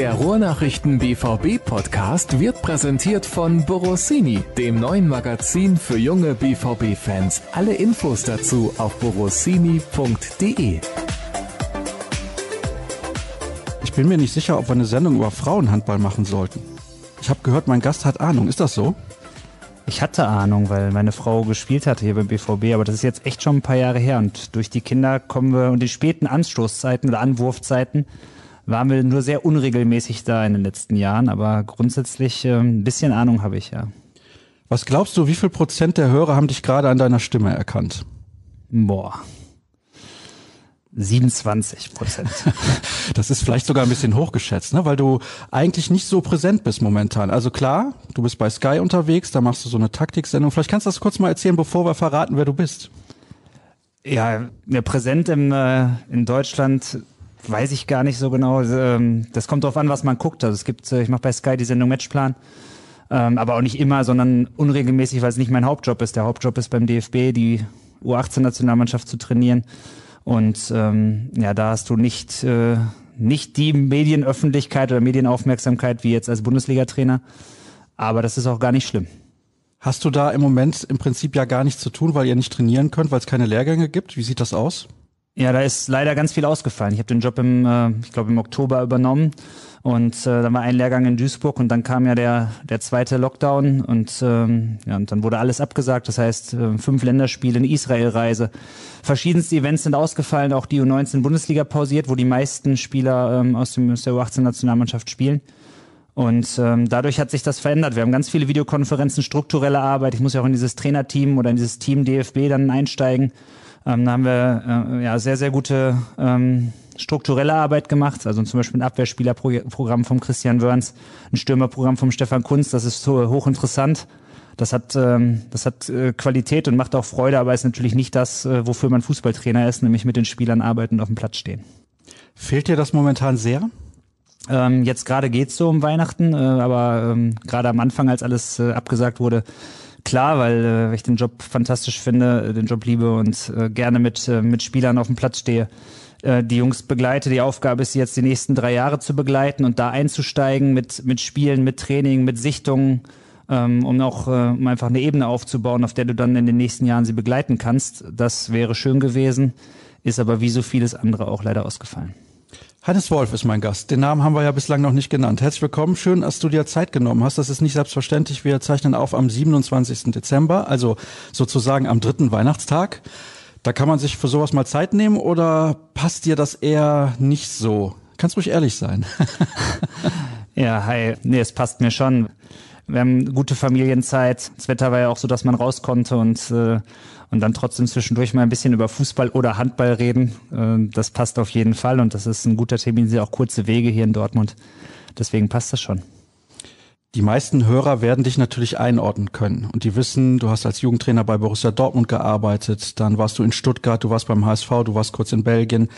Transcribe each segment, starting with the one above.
Der Ruhrnachrichten BVB Podcast wird präsentiert von Borossini, dem neuen Magazin für junge BVB Fans. Alle Infos dazu auf borossini.de. Ich bin mir nicht sicher, ob wir eine Sendung über Frauenhandball machen sollten. Ich habe gehört, mein Gast hat Ahnung. Ist das so? Ich hatte Ahnung, weil meine Frau gespielt hatte hier beim BVB, aber das ist jetzt echt schon ein paar Jahre her und durch die Kinder kommen wir und die späten Anstoßzeiten oder Anwurfzeiten waren wir nur sehr unregelmäßig da in den letzten Jahren, aber grundsätzlich äh, ein bisschen Ahnung habe ich ja. Was glaubst du, wie viel Prozent der Hörer haben dich gerade an deiner Stimme erkannt? Boah. 27 Prozent. Das ist vielleicht sogar ein bisschen hochgeschätzt, ne? weil du eigentlich nicht so präsent bist momentan. Also klar, du bist bei Sky unterwegs, da machst du so eine Taktiksendung. Vielleicht kannst du das kurz mal erzählen, bevor wir verraten, wer du bist. Ja, präsent im, äh, in Deutschland weiß ich gar nicht so genau. Ähm, das kommt darauf an, was man guckt. Also es gibt, äh, ich mache bei Sky die Sendung Matchplan, ähm, aber auch nicht immer, sondern unregelmäßig, weil es nicht mein Hauptjob ist. Der Hauptjob ist beim DFB, die U18-Nationalmannschaft zu trainieren. Und ähm, ja, da hast du nicht, äh, nicht die Medienöffentlichkeit oder Medienaufmerksamkeit wie jetzt als Bundesliga-Trainer. Aber das ist auch gar nicht schlimm. Hast du da im Moment im Prinzip ja gar nichts zu tun, weil ihr nicht trainieren könnt, weil es keine Lehrgänge gibt? Wie sieht das aus? Ja, da ist leider ganz viel ausgefallen. Ich habe den Job im, äh, ich glaube im Oktober übernommen und äh, dann war ein Lehrgang in Duisburg und dann kam ja der der zweite Lockdown und ähm, ja und dann wurde alles abgesagt. Das heißt äh, fünf Länderspiele, eine Israel-Reise, verschiedenste Events sind ausgefallen, auch die U19 Bundesliga pausiert, wo die meisten Spieler ähm, aus, dem, aus der U18 Nationalmannschaft spielen. Und ähm, dadurch hat sich das verändert. Wir haben ganz viele Videokonferenzen, strukturelle Arbeit. Ich muss ja auch in dieses Trainerteam oder in dieses Team DFB dann einsteigen. Ähm, da haben wir äh, ja sehr, sehr gute ähm, strukturelle Arbeit gemacht, also zum Beispiel ein Abwehrspielerprogramm vom Christian Wörns, ein Stürmerprogramm vom Stefan Kunz, das ist so hochinteressant. Das hat, ähm, das hat äh, Qualität und macht auch Freude, aber ist natürlich nicht das, äh, wofür man Fußballtrainer ist, nämlich mit den Spielern arbeiten und auf dem Platz stehen. Fehlt dir das momentan sehr? Ähm, jetzt gerade geht's so um Weihnachten, äh, aber ähm, gerade am Anfang, als alles äh, abgesagt wurde, klar, weil äh, ich den Job fantastisch finde, äh, den Job liebe und äh, gerne mit, äh, mit Spielern auf dem Platz stehe. Äh, die Jungs begleite. Die Aufgabe ist jetzt die nächsten drei Jahre zu begleiten und da einzusteigen mit, mit Spielen, mit Training, mit Sichtungen, ähm, um auch äh, um einfach eine Ebene aufzubauen, auf der du dann in den nächsten Jahren sie begleiten kannst. Das wäre schön gewesen, ist aber wie so vieles andere auch leider ausgefallen. Hannes Wolf ist mein Gast. Den Namen haben wir ja bislang noch nicht genannt. Herzlich willkommen. Schön, dass du dir Zeit genommen hast. Das ist nicht selbstverständlich. Wir zeichnen auf am 27. Dezember, also sozusagen am dritten Weihnachtstag. Da kann man sich für sowas mal Zeit nehmen oder passt dir das eher nicht so? Kannst ruhig ehrlich sein. ja, hi. Nee, es passt mir schon. Wir haben gute Familienzeit. Das Wetter war ja auch so, dass man raus konnte und äh, und dann trotzdem zwischendurch mal ein bisschen über Fußball oder Handball reden. Äh, das passt auf jeden Fall und das ist ein guter Termin, sind auch kurze Wege hier in Dortmund. Deswegen passt das schon. Die meisten Hörer werden dich natürlich einordnen können und die wissen, du hast als Jugendtrainer bei Borussia Dortmund gearbeitet, dann warst du in Stuttgart, du warst beim HSV, du warst kurz in Belgien.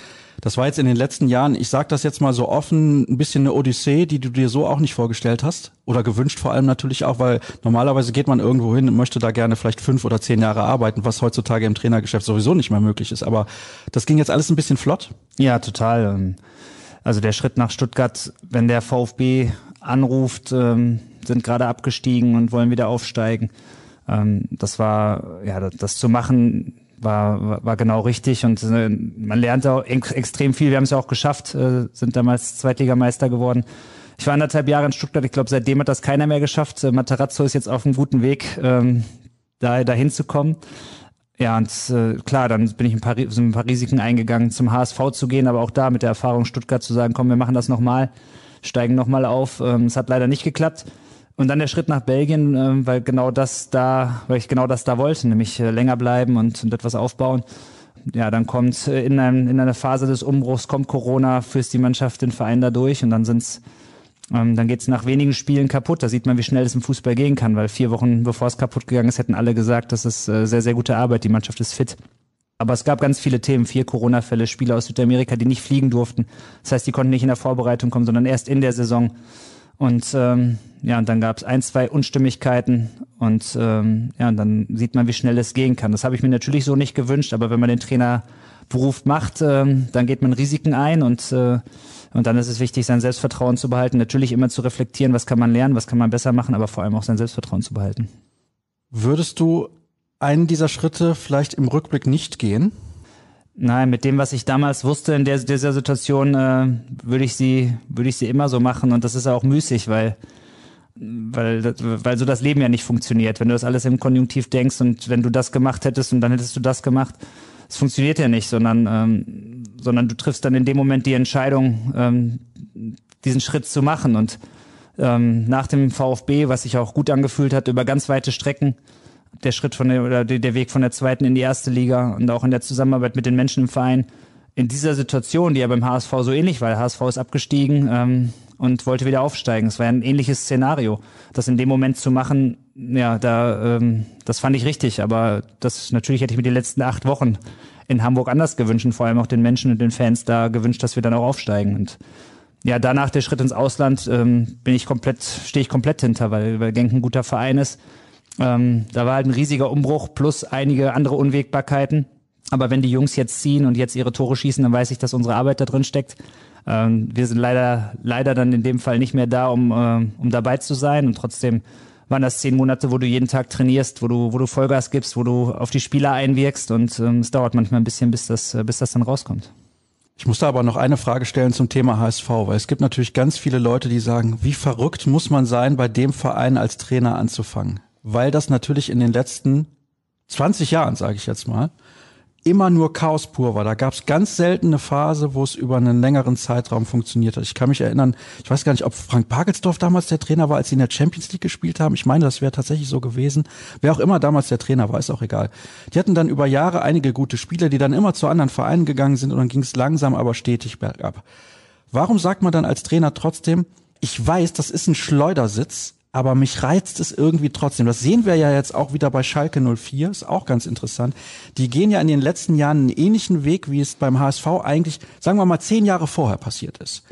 Das war jetzt in den letzten Jahren, ich sage das jetzt mal so offen, ein bisschen eine Odyssee, die du dir so auch nicht vorgestellt hast oder gewünscht vor allem natürlich auch, weil normalerweise geht man irgendwo hin und möchte da gerne vielleicht fünf oder zehn Jahre arbeiten, was heutzutage im Trainergeschäft sowieso nicht mehr möglich ist. Aber das ging jetzt alles ein bisschen flott. Ja, total. Also der Schritt nach Stuttgart, wenn der VfB anruft, ähm, sind gerade abgestiegen und wollen wieder aufsteigen. Ähm, das war, ja, das, das zu machen, war, war genau richtig und äh, man lernt auch extrem viel. Wir haben es ja auch geschafft, äh, sind damals Zweitligameister geworden. Ich war anderthalb Jahre in Stuttgart. Ich glaube, seitdem hat das keiner mehr geschafft. Äh, Materazzo ist jetzt auf einem guten Weg, ähm, da dahin zu kommen. Ja, und äh, klar, dann bin ich ein paar, sind ein paar Risiken eingegangen, zum HSV zu gehen, aber auch da mit der Erfahrung Stuttgart zu sagen, komm, wir machen das nochmal, steigen nochmal auf. Ähm, es hat leider nicht geklappt. Und dann der Schritt nach Belgien, äh, weil genau das da, weil ich genau das da wollte, nämlich äh, länger bleiben und, und etwas aufbauen. Ja, dann kommt äh, in, einem, in einer Phase des Umbruchs kommt Corona, führst die Mannschaft, den Verein da durch und dann sind's ähm, dann geht's nach wenigen Spielen kaputt. Da sieht man, wie schnell es im Fußball gehen kann, weil vier Wochen bevor es kaputt gegangen ist, hätten alle gesagt, das ist äh, sehr, sehr gute Arbeit, die Mannschaft ist fit. Aber es gab ganz viele Themen, vier Corona-Fälle, Spieler aus Südamerika, die nicht fliegen durften. Das heißt, die konnten nicht in der Vorbereitung kommen, sondern erst in der Saison. Und ähm, ja, und dann gab es ein, zwei Unstimmigkeiten und ähm, ja, und dann sieht man, wie schnell es gehen kann. Das habe ich mir natürlich so nicht gewünscht, aber wenn man den Trainerberuf macht, ähm, dann geht man Risiken ein und äh, Und dann ist es wichtig, sein Selbstvertrauen zu behalten. Natürlich immer zu reflektieren, was kann man lernen, was kann man besser machen, aber vor allem auch sein Selbstvertrauen zu behalten. Würdest du einen dieser Schritte vielleicht im Rückblick nicht gehen? Nein, mit dem, was ich damals wusste in der, dieser Situation, äh, würde ich sie, würde ich sie immer so machen. Und das ist auch müßig, weil, weil, weil so das Leben ja nicht funktioniert. Wenn du das alles im Konjunktiv denkst und wenn du das gemacht hättest und dann hättest du das gemacht, es funktioniert ja nicht, sondern, ähm, sondern du triffst dann in dem Moment die Entscheidung, ähm, diesen Schritt zu machen. Und ähm, nach dem VfB, was sich auch gut angefühlt hat, über ganz weite Strecken, der Schritt von der oder der Weg von der zweiten in die erste Liga und auch in der Zusammenarbeit mit den Menschen im Verein. In dieser Situation, die ja beim HSV so ähnlich war, der HSV ist abgestiegen ähm, und wollte wieder aufsteigen. Es war ein ähnliches Szenario. Das in dem Moment zu machen, ja, da ähm, das fand ich richtig, aber das natürlich hätte ich mir die letzten acht Wochen in Hamburg anders gewünscht und vor allem auch den Menschen und den Fans da gewünscht, dass wir dann auch aufsteigen. Und ja, danach der Schritt ins Ausland ähm, bin ich komplett, stehe ich komplett hinter, weil, weil Genk ein guter Verein ist ähm, da war halt ein riesiger Umbruch plus einige andere Unwägbarkeiten. Aber wenn die Jungs jetzt ziehen und jetzt ihre Tore schießen, dann weiß ich, dass unsere Arbeit da drin steckt. Ähm, wir sind leider, leider dann in dem Fall nicht mehr da, um, äh, um dabei zu sein. Und trotzdem waren das zehn Monate, wo du jeden Tag trainierst, wo du, wo du Vollgas gibst, wo du auf die Spieler einwirkst. Und ähm, es dauert manchmal ein bisschen, bis das, bis das dann rauskommt. Ich muss da aber noch eine Frage stellen zum Thema HSV, weil es gibt natürlich ganz viele Leute, die sagen, wie verrückt muss man sein, bei dem Verein als Trainer anzufangen? Weil das natürlich in den letzten 20 Jahren, sage ich jetzt mal, immer nur Chaos pur war. Da gab es ganz selten eine Phase, wo es über einen längeren Zeitraum funktioniert hat. Ich kann mich erinnern, ich weiß gar nicht, ob Frank Pagelsdorf damals der Trainer war, als sie in der Champions League gespielt haben. Ich meine, das wäre tatsächlich so gewesen. Wer auch immer damals der Trainer war, ist auch egal. Die hatten dann über Jahre einige gute Spieler, die dann immer zu anderen Vereinen gegangen sind und dann ging es langsam, aber stetig bergab. Warum sagt man dann als Trainer trotzdem, ich weiß, das ist ein Schleudersitz, aber mich reizt es irgendwie trotzdem. Das sehen wir ja jetzt auch wieder bei Schalke 04, ist auch ganz interessant. Die gehen ja in den letzten Jahren einen ähnlichen Weg, wie es beim HSV eigentlich, sagen wir mal, zehn Jahre vorher passiert ist.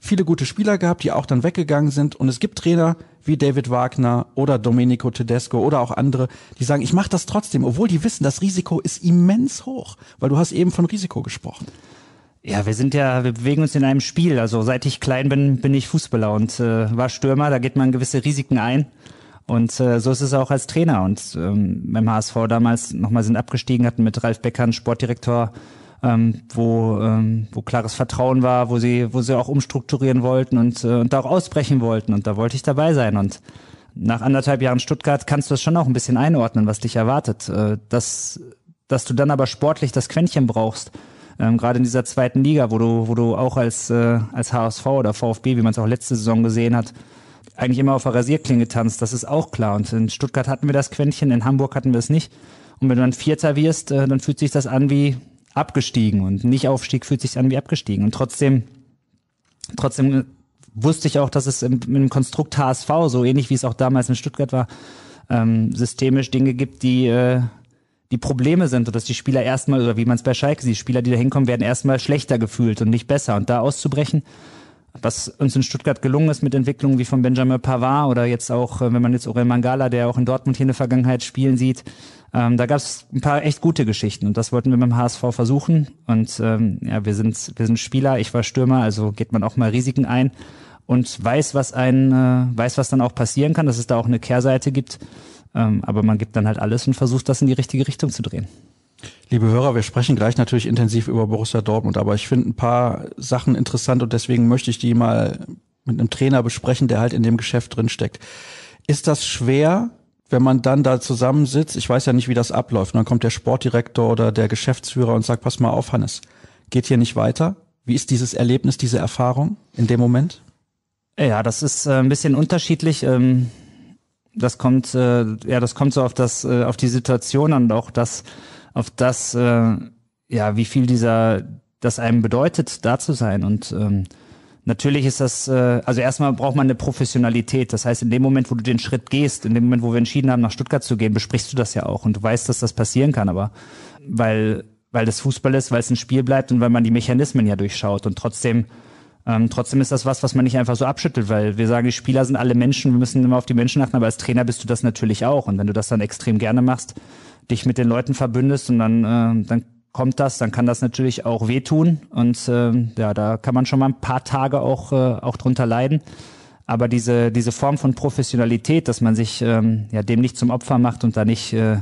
Viele gute Spieler gehabt, die auch dann weggegangen sind. Und es gibt Trainer wie David Wagner oder Domenico Tedesco oder auch andere, die sagen, ich mache das trotzdem, obwohl die wissen, das Risiko ist immens hoch, weil du hast eben von Risiko gesprochen. Ja, wir sind ja, wir bewegen uns in einem Spiel. Also seit ich klein bin, bin ich Fußballer und äh, war Stürmer. Da geht man gewisse Risiken ein. Und äh, so ist es auch als Trainer. Und ähm, beim HSV damals nochmal sind abgestiegen, hatten mit Ralf Becker einen Sportdirektor, ähm, wo, ähm, wo klares Vertrauen war, wo sie, wo sie auch umstrukturieren wollten und, äh, und da auch ausbrechen wollten. Und da wollte ich dabei sein. Und nach anderthalb Jahren Stuttgart kannst du das schon auch ein bisschen einordnen, was dich erwartet. Äh, dass, dass du dann aber sportlich das Quäntchen brauchst ähm, gerade in dieser zweiten Liga, wo du, wo du auch als, äh, als HSV oder VfB, wie man es auch letzte Saison gesehen hat, eigentlich immer auf der Rasierklinge tanzt, das ist auch klar. Und in Stuttgart hatten wir das Quäntchen, in Hamburg hatten wir es nicht. Und wenn du dann Vierter wirst, äh, dann fühlt sich das an wie abgestiegen und nicht Aufstieg fühlt sich an wie abgestiegen. Und trotzdem, trotzdem wusste ich auch, dass es im, im Konstrukt HSV, so ähnlich wie es auch damals in Stuttgart war, ähm, systemisch Dinge gibt, die, äh, die Probleme sind und dass die Spieler erstmal, oder wie man es bei Schalke sieht, Spieler, die da hinkommen, werden erstmal schlechter gefühlt und nicht besser. Und da auszubrechen, was uns in Stuttgart gelungen ist mit Entwicklungen wie von Benjamin Pavard oder jetzt auch, äh, wenn man jetzt Aurel Mangala, der auch in Dortmund hier in der Vergangenheit spielen sieht, ähm, da gab es ein paar echt gute Geschichten und das wollten wir beim HSV versuchen. Und ähm, ja, wir sind, wir sind Spieler, ich war Stürmer, also geht man auch mal Risiken ein und weiß, was ein, äh, weiß, was dann auch passieren kann, dass es da auch eine Kehrseite gibt. Ähm, aber man gibt dann halt alles und versucht, das in die richtige Richtung zu drehen. Liebe Hörer, wir sprechen gleich natürlich intensiv über Borussia Dortmund, aber ich finde ein paar Sachen interessant und deswegen möchte ich die mal mit einem Trainer besprechen, der halt in dem Geschäft drin steckt. Ist das schwer, wenn man dann da zusammensitzt? Ich weiß ja nicht, wie das abläuft. Und dann kommt der Sportdirektor oder der Geschäftsführer und sagt, pass mal auf, Hannes, geht hier nicht weiter? Wie ist dieses Erlebnis, diese Erfahrung in dem Moment? Ja, das ist äh, ein bisschen unterschiedlich. Das kommt, äh, ja, das kommt so auf das, äh, auf die Situation und auch das, auf das, äh, ja, wie viel dieser, das einem bedeutet, da zu sein. Und ähm, natürlich ist das, äh, also erstmal braucht man eine Professionalität. Das heißt, in dem Moment, wo du den Schritt gehst, in dem Moment, wo wir entschieden haben, nach Stuttgart zu gehen, besprichst du das ja auch und du weißt, dass das passieren kann, aber weil, weil das Fußball ist, weil es ein Spiel bleibt und weil man die Mechanismen ja durchschaut und trotzdem ähm, trotzdem ist das was, was man nicht einfach so abschüttelt, weil wir sagen, die Spieler sind alle Menschen, wir müssen immer auf die Menschen achten, aber als Trainer bist du das natürlich auch. Und wenn du das dann extrem gerne machst, dich mit den Leuten verbündest und dann, äh, dann kommt das, dann kann das natürlich auch wehtun und äh, ja, da kann man schon mal ein paar Tage auch äh, auch drunter leiden. Aber diese diese Form von Professionalität, dass man sich ähm, ja dem nicht zum Opfer macht und da nicht, äh,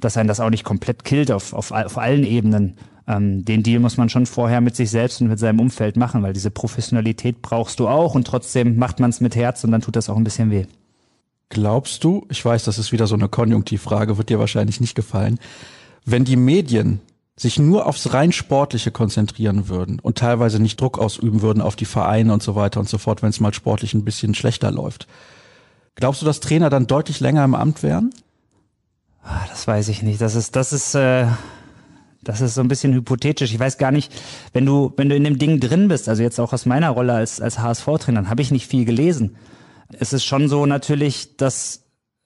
dass einen das auch nicht komplett killt auf auf, auf allen Ebenen. Ähm, den Deal muss man schon vorher mit sich selbst und mit seinem Umfeld machen, weil diese Professionalität brauchst du auch und trotzdem macht man es mit Herz und dann tut das auch ein bisschen weh. Glaubst du, ich weiß, das ist wieder so eine Konjunktivfrage, wird dir wahrscheinlich nicht gefallen, wenn die Medien sich nur aufs rein Sportliche konzentrieren würden und teilweise nicht Druck ausüben würden auf die Vereine und so weiter und so fort, wenn es mal sportlich ein bisschen schlechter läuft. Glaubst du, dass Trainer dann deutlich länger im Amt wären? Ah, das weiß ich nicht. Das ist, das ist, äh, das ist so ein bisschen hypothetisch. Ich weiß gar nicht, wenn du, wenn du in dem Ding drin bist, also jetzt auch aus meiner Rolle als, als HSV-Trainer, dann habe ich nicht viel gelesen. Es ist schon so natürlich, dass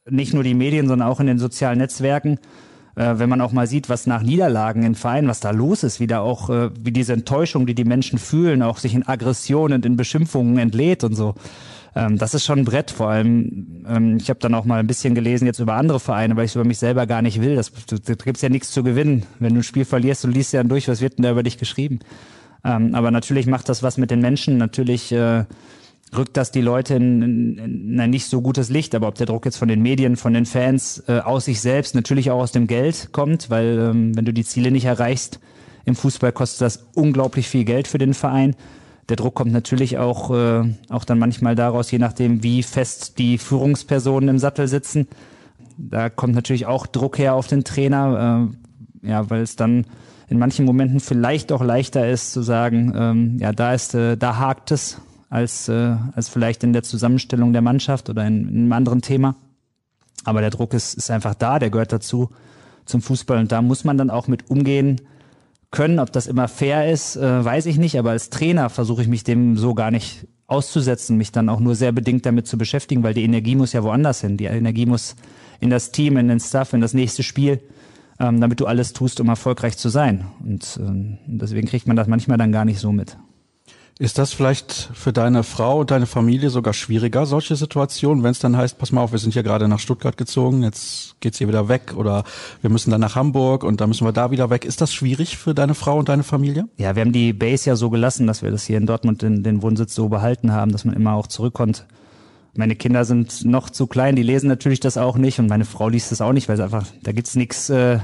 nicht nur die Medien, sondern auch in den sozialen Netzwerken äh, wenn man auch mal sieht, was nach Niederlagen in Vereinen, was da los ist, wie da auch, äh, wie diese Enttäuschung, die die Menschen fühlen, auch sich in Aggressionen und in Beschimpfungen entlädt und so. Ähm, das ist schon ein Brett. Vor allem, ähm, ich habe dann auch mal ein bisschen gelesen jetzt über andere Vereine, weil ich es über mich selber gar nicht will. Das, da gibt's ja nichts zu gewinnen. Wenn du ein Spiel verlierst, du liest ja dann durch, was wird denn da über dich geschrieben? Ähm, aber natürlich macht das was mit den Menschen. Natürlich äh, rückt das die Leute in, in, in ein nicht so gutes Licht. Aber ob der Druck jetzt von den Medien, von den Fans, äh, aus sich selbst, natürlich auch aus dem Geld kommt, weil ähm, wenn du die Ziele nicht erreichst, im Fußball kostet das unglaublich viel Geld für den Verein. Der Druck kommt natürlich auch, äh, auch dann manchmal daraus, je nachdem, wie fest die Führungspersonen im Sattel sitzen. Da kommt natürlich auch Druck her auf den Trainer, äh, ja, weil es dann in manchen Momenten vielleicht auch leichter ist zu sagen, ähm, ja, da ist, äh, da hakt es als, äh, als vielleicht in der Zusammenstellung der Mannschaft oder in, in einem anderen Thema. Aber der Druck ist, ist einfach da, der gehört dazu zum Fußball und da muss man dann auch mit umgehen können. Ob das immer fair ist, äh, weiß ich nicht, aber als Trainer versuche ich mich dem so gar nicht auszusetzen, mich dann auch nur sehr bedingt damit zu beschäftigen, weil die Energie muss ja woanders hin. Die Energie muss in das Team, in den Staff, in das nächste Spiel, ähm, damit du alles tust, um erfolgreich zu sein. Und ähm, deswegen kriegt man das manchmal dann gar nicht so mit. Ist das vielleicht für deine Frau und deine Familie sogar schwieriger, solche Situationen, wenn es dann heißt, pass mal auf, wir sind hier gerade nach Stuttgart gezogen, jetzt geht's hier wieder weg oder wir müssen dann nach Hamburg und dann müssen wir da wieder weg. Ist das schwierig für deine Frau und deine Familie? Ja, wir haben die Base ja so gelassen, dass wir das hier in Dortmund den, den Wohnsitz so behalten haben, dass man immer auch zurückkommt. Meine Kinder sind noch zu klein, die lesen natürlich das auch nicht und meine Frau liest das auch nicht, weil es einfach, da gibt's nichts äh,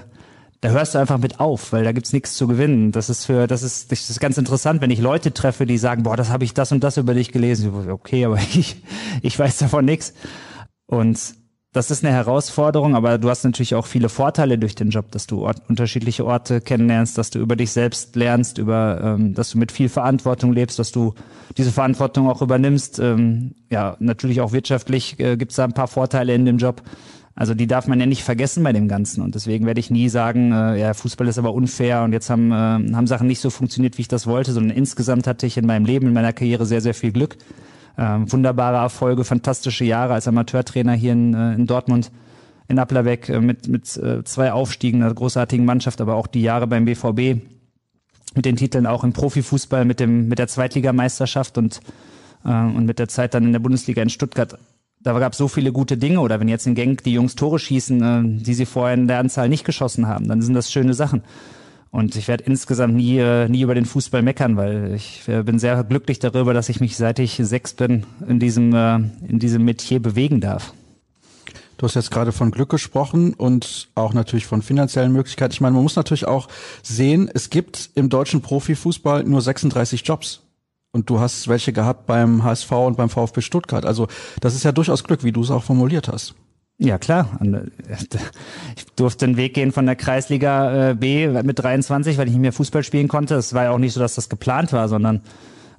da hörst du einfach mit auf, weil da gibt's nichts zu gewinnen. Das ist für, das ist, das ist ganz interessant, wenn ich Leute treffe, die sagen, boah, das habe ich das und das über dich gelesen. Okay, aber ich, ich weiß davon nichts. Und das ist eine Herausforderung, aber du hast natürlich auch viele Vorteile durch den Job, dass du Ort, unterschiedliche Orte kennenlernst, dass du über dich selbst lernst, über, ähm, dass du mit viel Verantwortung lebst, dass du diese Verantwortung auch übernimmst. Ähm, ja, natürlich auch wirtschaftlich äh, gibt es da ein paar Vorteile in dem Job. Also die darf man ja nicht vergessen bei dem Ganzen. Und deswegen werde ich nie sagen, äh, ja, Fußball ist aber unfair und jetzt haben, äh, haben Sachen nicht so funktioniert, wie ich das wollte, sondern insgesamt hatte ich in meinem Leben, in meiner Karriere sehr, sehr viel Glück. Ähm, wunderbare Erfolge, fantastische Jahre als Amateurtrainer hier in, äh, in Dortmund, in Applerbeck äh, mit, mit äh, zwei Aufstiegen, einer großartigen Mannschaft, aber auch die Jahre beim BVB mit den Titeln auch im Profifußball, mit dem mit der Zweitligameisterschaft und äh, und mit der Zeit dann in der Bundesliga in Stuttgart da gab es so viele gute Dinge. Oder wenn jetzt in Genk die Jungs Tore schießen, äh, die sie vorher in der Anzahl nicht geschossen haben, dann sind das schöne Sachen. Und ich werde insgesamt nie, äh, nie über den Fußball meckern, weil ich äh, bin sehr glücklich darüber, dass ich mich seit ich sechs bin in diesem, äh, in diesem Metier bewegen darf. Du hast jetzt gerade von Glück gesprochen und auch natürlich von finanziellen Möglichkeiten. Ich meine, man muss natürlich auch sehen, es gibt im deutschen Profifußball nur 36 Jobs. Und du hast welche gehabt beim HSV und beim VfB Stuttgart. Also das ist ja durchaus Glück, wie du es auch formuliert hast. Ja, klar. Äh, ich durfte den Weg gehen von der Kreisliga äh, B mit 23, weil ich nicht mehr Fußball spielen konnte. Es war ja auch nicht so, dass das geplant war, sondern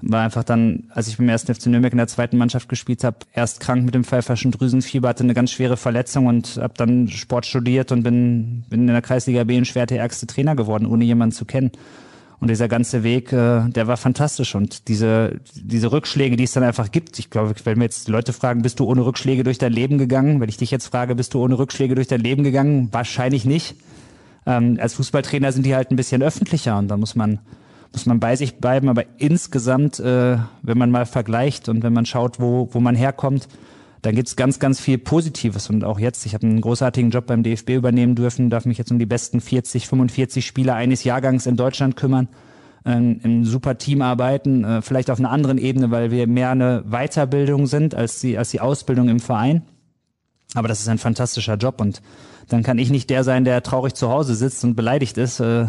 war einfach dann, als ich beim ersten FC Nürnberg in der zweiten Mannschaft gespielt habe, erst krank mit dem pfeiferschen Drüsenfieber, hatte eine ganz schwere Verletzung und habe dann Sport studiert und bin, bin in der Kreisliga B ein schwer der ärgste Trainer geworden, ohne jemanden zu kennen. Und dieser ganze Weg, äh, der war fantastisch. Und diese, diese Rückschläge, die es dann einfach gibt, ich glaube, wenn mir jetzt Leute fragen, bist du ohne Rückschläge durch dein Leben gegangen? Wenn ich dich jetzt frage, bist du ohne Rückschläge durch dein Leben gegangen? Wahrscheinlich nicht. Ähm, als Fußballtrainer sind die halt ein bisschen öffentlicher und da muss man, muss man bei sich bleiben. Aber insgesamt, äh, wenn man mal vergleicht und wenn man schaut, wo, wo man herkommt, dann gibt's ganz, ganz viel Positives. Und auch jetzt, ich habe einen großartigen Job beim DFB übernehmen dürfen, darf mich jetzt um die besten 40, 45 Spieler eines Jahrgangs in Deutschland kümmern, äh, im super Team arbeiten, äh, vielleicht auf einer anderen Ebene, weil wir mehr eine Weiterbildung sind als die, als die Ausbildung im Verein. Aber das ist ein fantastischer Job und dann kann ich nicht der sein, der traurig zu Hause sitzt und beleidigt ist, äh,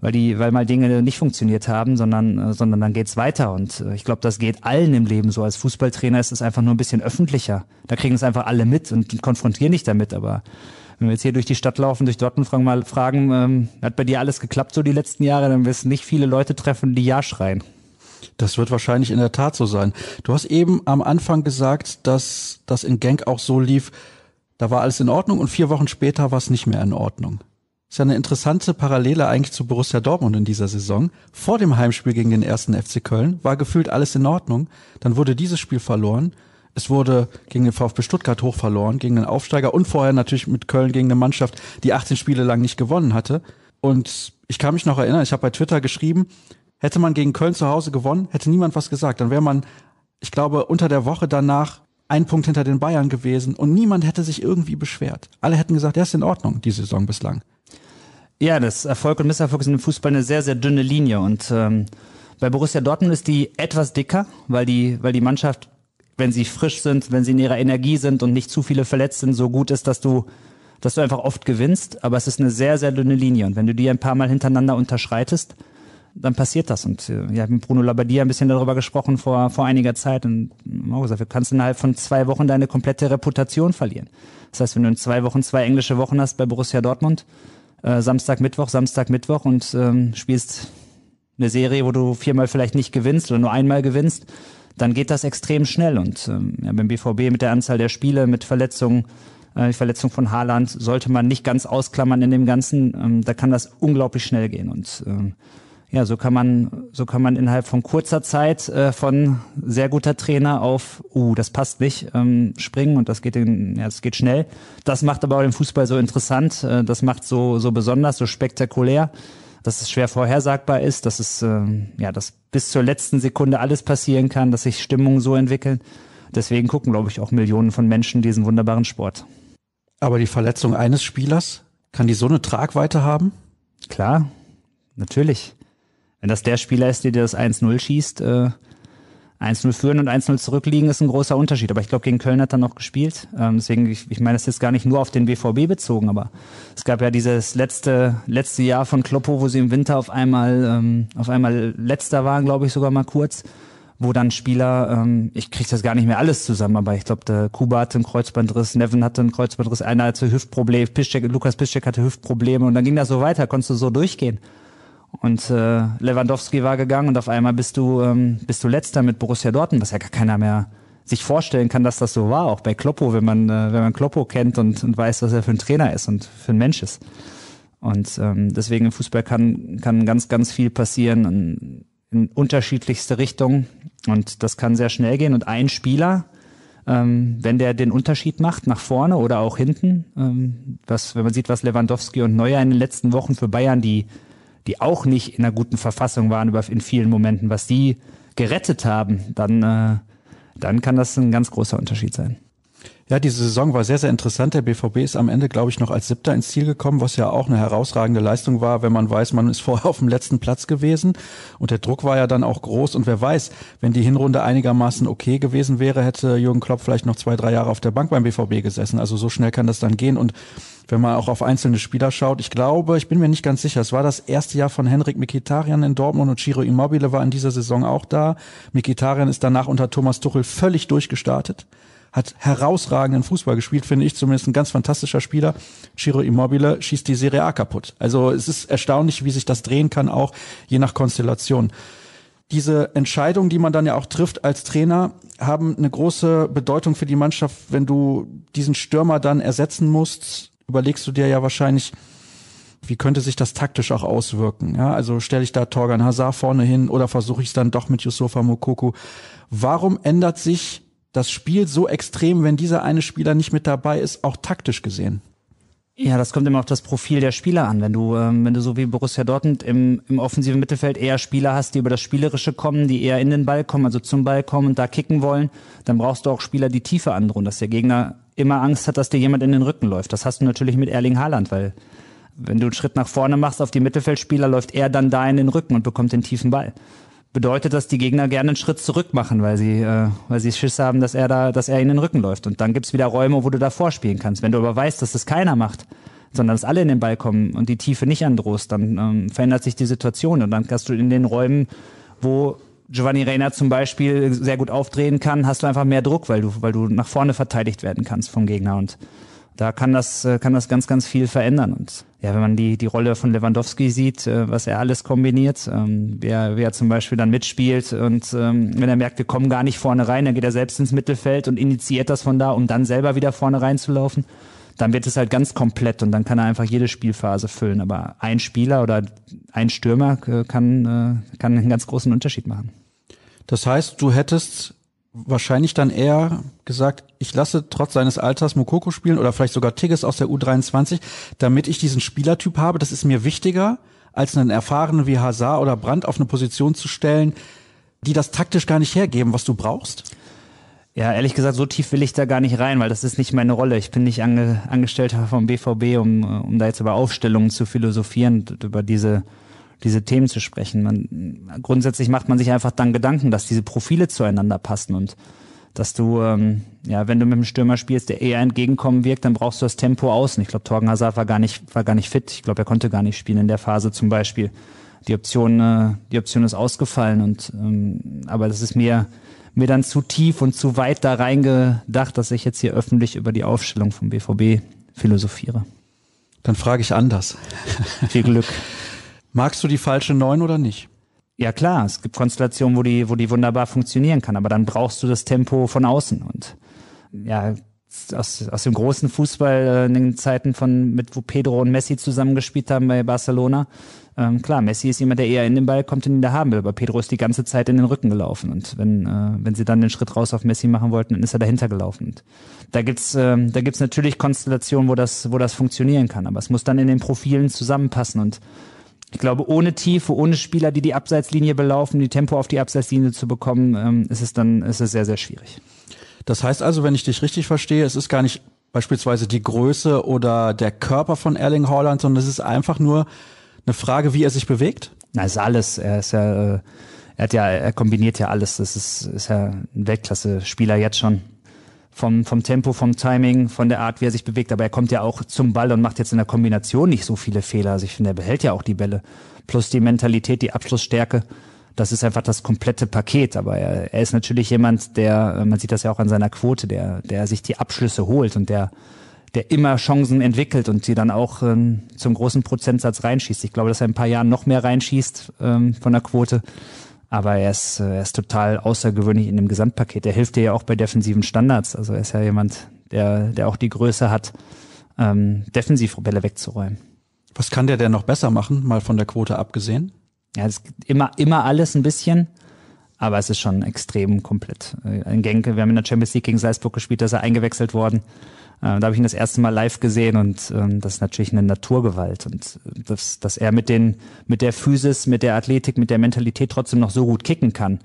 weil die, weil mal Dinge nicht funktioniert haben, sondern, äh, sondern dann geht's weiter. Und äh, ich glaube, das geht allen im Leben so. Als Fußballtrainer ist es einfach nur ein bisschen öffentlicher. Da kriegen es einfach alle mit und konfrontieren dich damit. Aber wenn wir jetzt hier durch die Stadt laufen, durch Dortmund fragen, mal fragen, ähm, hat bei dir alles geklappt so die letzten Jahre, dann wirst du nicht viele Leute treffen, die Ja schreien. Das wird wahrscheinlich in der Tat so sein. Du hast eben am Anfang gesagt, dass das in Genk auch so lief, da war alles in Ordnung und vier Wochen später war es nicht mehr in Ordnung. Ist ja eine interessante Parallele eigentlich zu Borussia Dortmund in dieser Saison. Vor dem Heimspiel gegen den ersten FC Köln war gefühlt alles in Ordnung. Dann wurde dieses Spiel verloren. Es wurde gegen den VfB Stuttgart hoch verloren, gegen den Aufsteiger und vorher natürlich mit Köln gegen eine Mannschaft, die 18 Spiele lang nicht gewonnen hatte. Und ich kann mich noch erinnern, ich habe bei Twitter geschrieben, hätte man gegen Köln zu Hause gewonnen, hätte niemand was gesagt. Dann wäre man, ich glaube, unter der Woche danach ein Punkt hinter den Bayern gewesen und niemand hätte sich irgendwie beschwert. Alle hätten gesagt, er ist in Ordnung, die Saison bislang. Ja, das Erfolg und Misserfolg sind im Fußball eine sehr, sehr dünne Linie und ähm, bei Borussia Dortmund ist die etwas dicker, weil die, weil die Mannschaft, wenn sie frisch sind, wenn sie in ihrer Energie sind und nicht zu viele verletzt sind, so gut ist, dass du, dass du einfach oft gewinnst. Aber es ist eine sehr, sehr dünne Linie und wenn du die ein paar Mal hintereinander unterschreitest, dann passiert das. Und äh, ja, mit Bruno Labbadia ein bisschen darüber gesprochen vor, vor einiger Zeit und auch gesagt, du kannst innerhalb von zwei Wochen deine komplette Reputation verlieren. Das heißt, wenn du in zwei Wochen zwei englische Wochen hast bei Borussia Dortmund, äh, Samstag, Mittwoch, Samstag, Mittwoch und ähm, spielst eine Serie, wo du viermal vielleicht nicht gewinnst oder nur einmal gewinnst, dann geht das extrem schnell. Und ähm, ja, beim BVB mit der Anzahl der Spiele, mit Verletzungen, äh, die Verletzung von Haaland, sollte man nicht ganz ausklammern in dem Ganzen. Ähm, da kann das unglaublich schnell gehen. Und ähm, ja, so kann man, so kann man innerhalb von kurzer Zeit äh, von sehr guter Trainer auf, uh, das passt nicht, ähm, springen und das geht, in, ja, das geht schnell. Das macht aber auch den Fußball so interessant, äh, das macht so, so besonders, so spektakulär, dass es schwer vorhersagbar ist, dass es, äh, ja, dass bis zur letzten Sekunde alles passieren kann, dass sich Stimmungen so entwickeln. Deswegen gucken, glaube ich, auch Millionen von Menschen diesen wunderbaren Sport. Aber die Verletzung eines Spielers, kann die so eine Tragweite haben? Klar, natürlich. Wenn das der Spieler ist, der dir das 1-0 schießt, äh, 1-0 führen und 1-0 zurückliegen, ist ein großer Unterschied. Aber ich glaube, gegen Köln hat er noch gespielt. Ähm, deswegen, ich, ich meine, das ist jetzt gar nicht nur auf den BVB bezogen, aber es gab ja dieses letzte, letzte Jahr von Kloppo, wo sie im Winter auf einmal, ähm, auf einmal letzter waren, glaube ich, sogar mal kurz, wo dann Spieler, ähm, ich kriege das gar nicht mehr alles zusammen, aber ich glaube, der Kuba hatte einen Kreuzbandriss, Nevin hatte einen Kreuzbandriss, einer hatte Hüftprobleme, Piszczek, Lukas Piszczek hatte Hüftprobleme und dann ging das so weiter, konntest du so durchgehen. Und äh, Lewandowski war gegangen und auf einmal bist du ähm, bist du letzter mit Borussia Dortmund, was ja gar keiner mehr sich vorstellen kann, dass das so war, auch bei Kloppo, wenn man äh, wenn man Kloppo kennt und, und weiß, was er für ein Trainer ist und für ein Mensch ist. Und ähm, deswegen im Fußball kann kann ganz ganz viel passieren in, in unterschiedlichste Richtungen und das kann sehr schnell gehen und ein Spieler ähm, wenn der den Unterschied macht nach vorne oder auch hinten, ähm, was wenn man sieht, was Lewandowski und Neuer in den letzten Wochen für Bayern die die auch nicht in einer guten Verfassung waren in vielen Momenten, was die gerettet haben, dann, äh, dann kann das ein ganz großer Unterschied sein. Ja, diese Saison war sehr, sehr interessant. Der BVB ist am Ende, glaube ich, noch als Siebter ins Ziel gekommen, was ja auch eine herausragende Leistung war, wenn man weiß, man ist vorher auf dem letzten Platz gewesen. Und der Druck war ja dann auch groß. Und wer weiß, wenn die Hinrunde einigermaßen okay gewesen wäre, hätte Jürgen Klopp vielleicht noch zwei, drei Jahre auf der Bank beim BVB gesessen. Also so schnell kann das dann gehen. Und wenn man auch auf einzelne Spieler schaut, ich glaube, ich bin mir nicht ganz sicher, es war das erste Jahr von Henrik Mikitarian in Dortmund und Ciro Immobile war in dieser Saison auch da. Mikitarian ist danach unter Thomas Tuchel völlig durchgestartet hat herausragenden Fußball gespielt, finde ich zumindest ein ganz fantastischer Spieler. Ciro Immobile schießt die Serie A kaputt. Also es ist erstaunlich, wie sich das drehen kann, auch je nach Konstellation. Diese Entscheidungen, die man dann ja auch trifft als Trainer, haben eine große Bedeutung für die Mannschaft. Wenn du diesen Stürmer dann ersetzen musst, überlegst du dir ja wahrscheinlich, wie könnte sich das taktisch auch auswirken? Ja, also stelle ich da Torgan Hazard vorne hin oder versuche ich es dann doch mit Yusufa Mokoku? Warum ändert sich das Spiel so extrem, wenn dieser eine Spieler nicht mit dabei ist, auch taktisch gesehen? Ja, das kommt immer auf das Profil der Spieler an. Wenn du, ähm, wenn du so wie Borussia Dortmund im, im offensiven Mittelfeld eher Spieler hast, die über das Spielerische kommen, die eher in den Ball kommen, also zum Ball kommen und da kicken wollen, dann brauchst du auch Spieler, die Tiefe androhen, dass der Gegner immer Angst hat, dass dir jemand in den Rücken läuft. Das hast du natürlich mit Erling Haaland, weil wenn du einen Schritt nach vorne machst auf die Mittelfeldspieler, läuft er dann da in den Rücken und bekommt den tiefen Ball. Bedeutet, dass die Gegner gerne einen Schritt zurück machen, weil sie, äh, weil sie Schiss haben, dass er da, dass er in den Rücken läuft. Und dann gibt's wieder Räume, wo du da vorspielen kannst. Wenn du aber weißt, dass das keiner macht, sondern dass alle in den Ball kommen und die Tiefe nicht androhst, dann ähm, verändert sich die Situation und dann kannst du in den Räumen, wo Giovanni Reina zum Beispiel sehr gut aufdrehen kann, hast du einfach mehr Druck, weil du, weil du nach vorne verteidigt werden kannst vom Gegner und da kann das, äh, kann das ganz, ganz viel verändern. Und ja, wenn man die, die Rolle von Lewandowski sieht, äh, was er alles kombiniert, ähm, wer, wer zum Beispiel dann mitspielt und ähm, wenn er merkt, wir kommen gar nicht vorne rein, dann geht er selbst ins Mittelfeld und initiiert das von da, um dann selber wieder vorne reinzulaufen. Dann wird es halt ganz komplett und dann kann er einfach jede Spielphase füllen. Aber ein Spieler oder ein Stürmer äh, kann, kann einen ganz großen Unterschied machen. Das heißt, du hättest wahrscheinlich dann eher gesagt, ich lasse trotz seines Alters Mokoko spielen oder vielleicht sogar Tigges aus der U23, damit ich diesen Spielertyp habe. Das ist mir wichtiger, als einen erfahrenen wie Hazard oder Brandt auf eine Position zu stellen, die das taktisch gar nicht hergeben, was du brauchst. Ja, ehrlich gesagt, so tief will ich da gar nicht rein, weil das ist nicht meine Rolle. Ich bin nicht ange Angestellter vom BVB, um, um da jetzt über Aufstellungen zu philosophieren, über diese diese Themen zu sprechen. Man, grundsätzlich macht man sich einfach dann Gedanken, dass diese Profile zueinander passen und dass du, ähm, ja, wenn du mit einem Stürmer spielst, der eher entgegenkommen wirkt, dann brauchst du das Tempo außen. Ich glaube, Torgen Hazard war gar nicht, war gar nicht fit. Ich glaube, er konnte gar nicht spielen in der Phase zum Beispiel. Die Option, äh, die Option ist ausgefallen und, ähm, aber das ist mir, mir dann zu tief und zu weit da reingedacht, dass ich jetzt hier öffentlich über die Aufstellung vom BVB philosophiere. Dann frage ich anders. Viel Glück. Magst du die falsche Neun oder nicht? Ja klar, es gibt Konstellationen, wo die, wo die wunderbar funktionieren kann, aber dann brauchst du das Tempo von außen und ja, aus, aus dem großen Fußball äh, in den Zeiten von mit wo Pedro und Messi zusammengespielt haben bei Barcelona. Ähm, klar, Messi ist jemand, der eher in den Ball kommt und ihn da haben will, aber Pedro ist die ganze Zeit in den Rücken gelaufen und wenn äh, wenn sie dann den Schritt raus auf Messi machen wollten, dann ist er dahinter gelaufen. Und da gibt's äh, da gibt's natürlich Konstellationen, wo das wo das funktionieren kann, aber es muss dann in den Profilen zusammenpassen und ich glaube, ohne Tiefe, ohne Spieler, die die Abseitslinie belaufen, die Tempo auf die Abseitslinie zu bekommen, ähm, ist es dann ist es sehr, sehr schwierig. Das heißt also, wenn ich dich richtig verstehe, es ist gar nicht beispielsweise die Größe oder der Körper von Erling Haaland, sondern es ist einfach nur eine Frage, wie er sich bewegt? Na, ist alles. Er ist ja, äh, er hat ja, er kombiniert ja alles. Das ist, ist ja ein Weltklasse-Spieler jetzt schon vom, vom Tempo, vom Timing, von der Art, wie er sich bewegt. Aber er kommt ja auch zum Ball und macht jetzt in der Kombination nicht so viele Fehler. Also ich finde, er behält ja auch die Bälle. Plus die Mentalität, die Abschlussstärke. Das ist einfach das komplette Paket. Aber er, er ist natürlich jemand, der, man sieht das ja auch an seiner Quote, der, der sich die Abschlüsse holt und der, der immer Chancen entwickelt und die dann auch ähm, zum großen Prozentsatz reinschießt. Ich glaube, dass er in ein paar Jahren noch mehr reinschießt ähm, von der Quote. Aber er ist, äh, er ist total außergewöhnlich in dem Gesamtpaket. Er hilft dir ja auch bei defensiven Standards. Also er ist ja jemand, der, der auch die Größe hat, ähm, Defensivbälle wegzuräumen. Was kann der denn noch besser machen, mal von der Quote abgesehen? Ja, es gibt immer, immer alles ein bisschen, aber es ist schon extrem komplett. Äh, ein Genke, wir haben in der Champions League gegen Salzburg gespielt, da ist er eingewechselt worden. Äh, da habe ich ihn das erste Mal live gesehen und ähm, das ist natürlich eine Naturgewalt. Und äh, das, dass er mit, den, mit der Physis, mit der Athletik, mit der Mentalität trotzdem noch so gut kicken kann,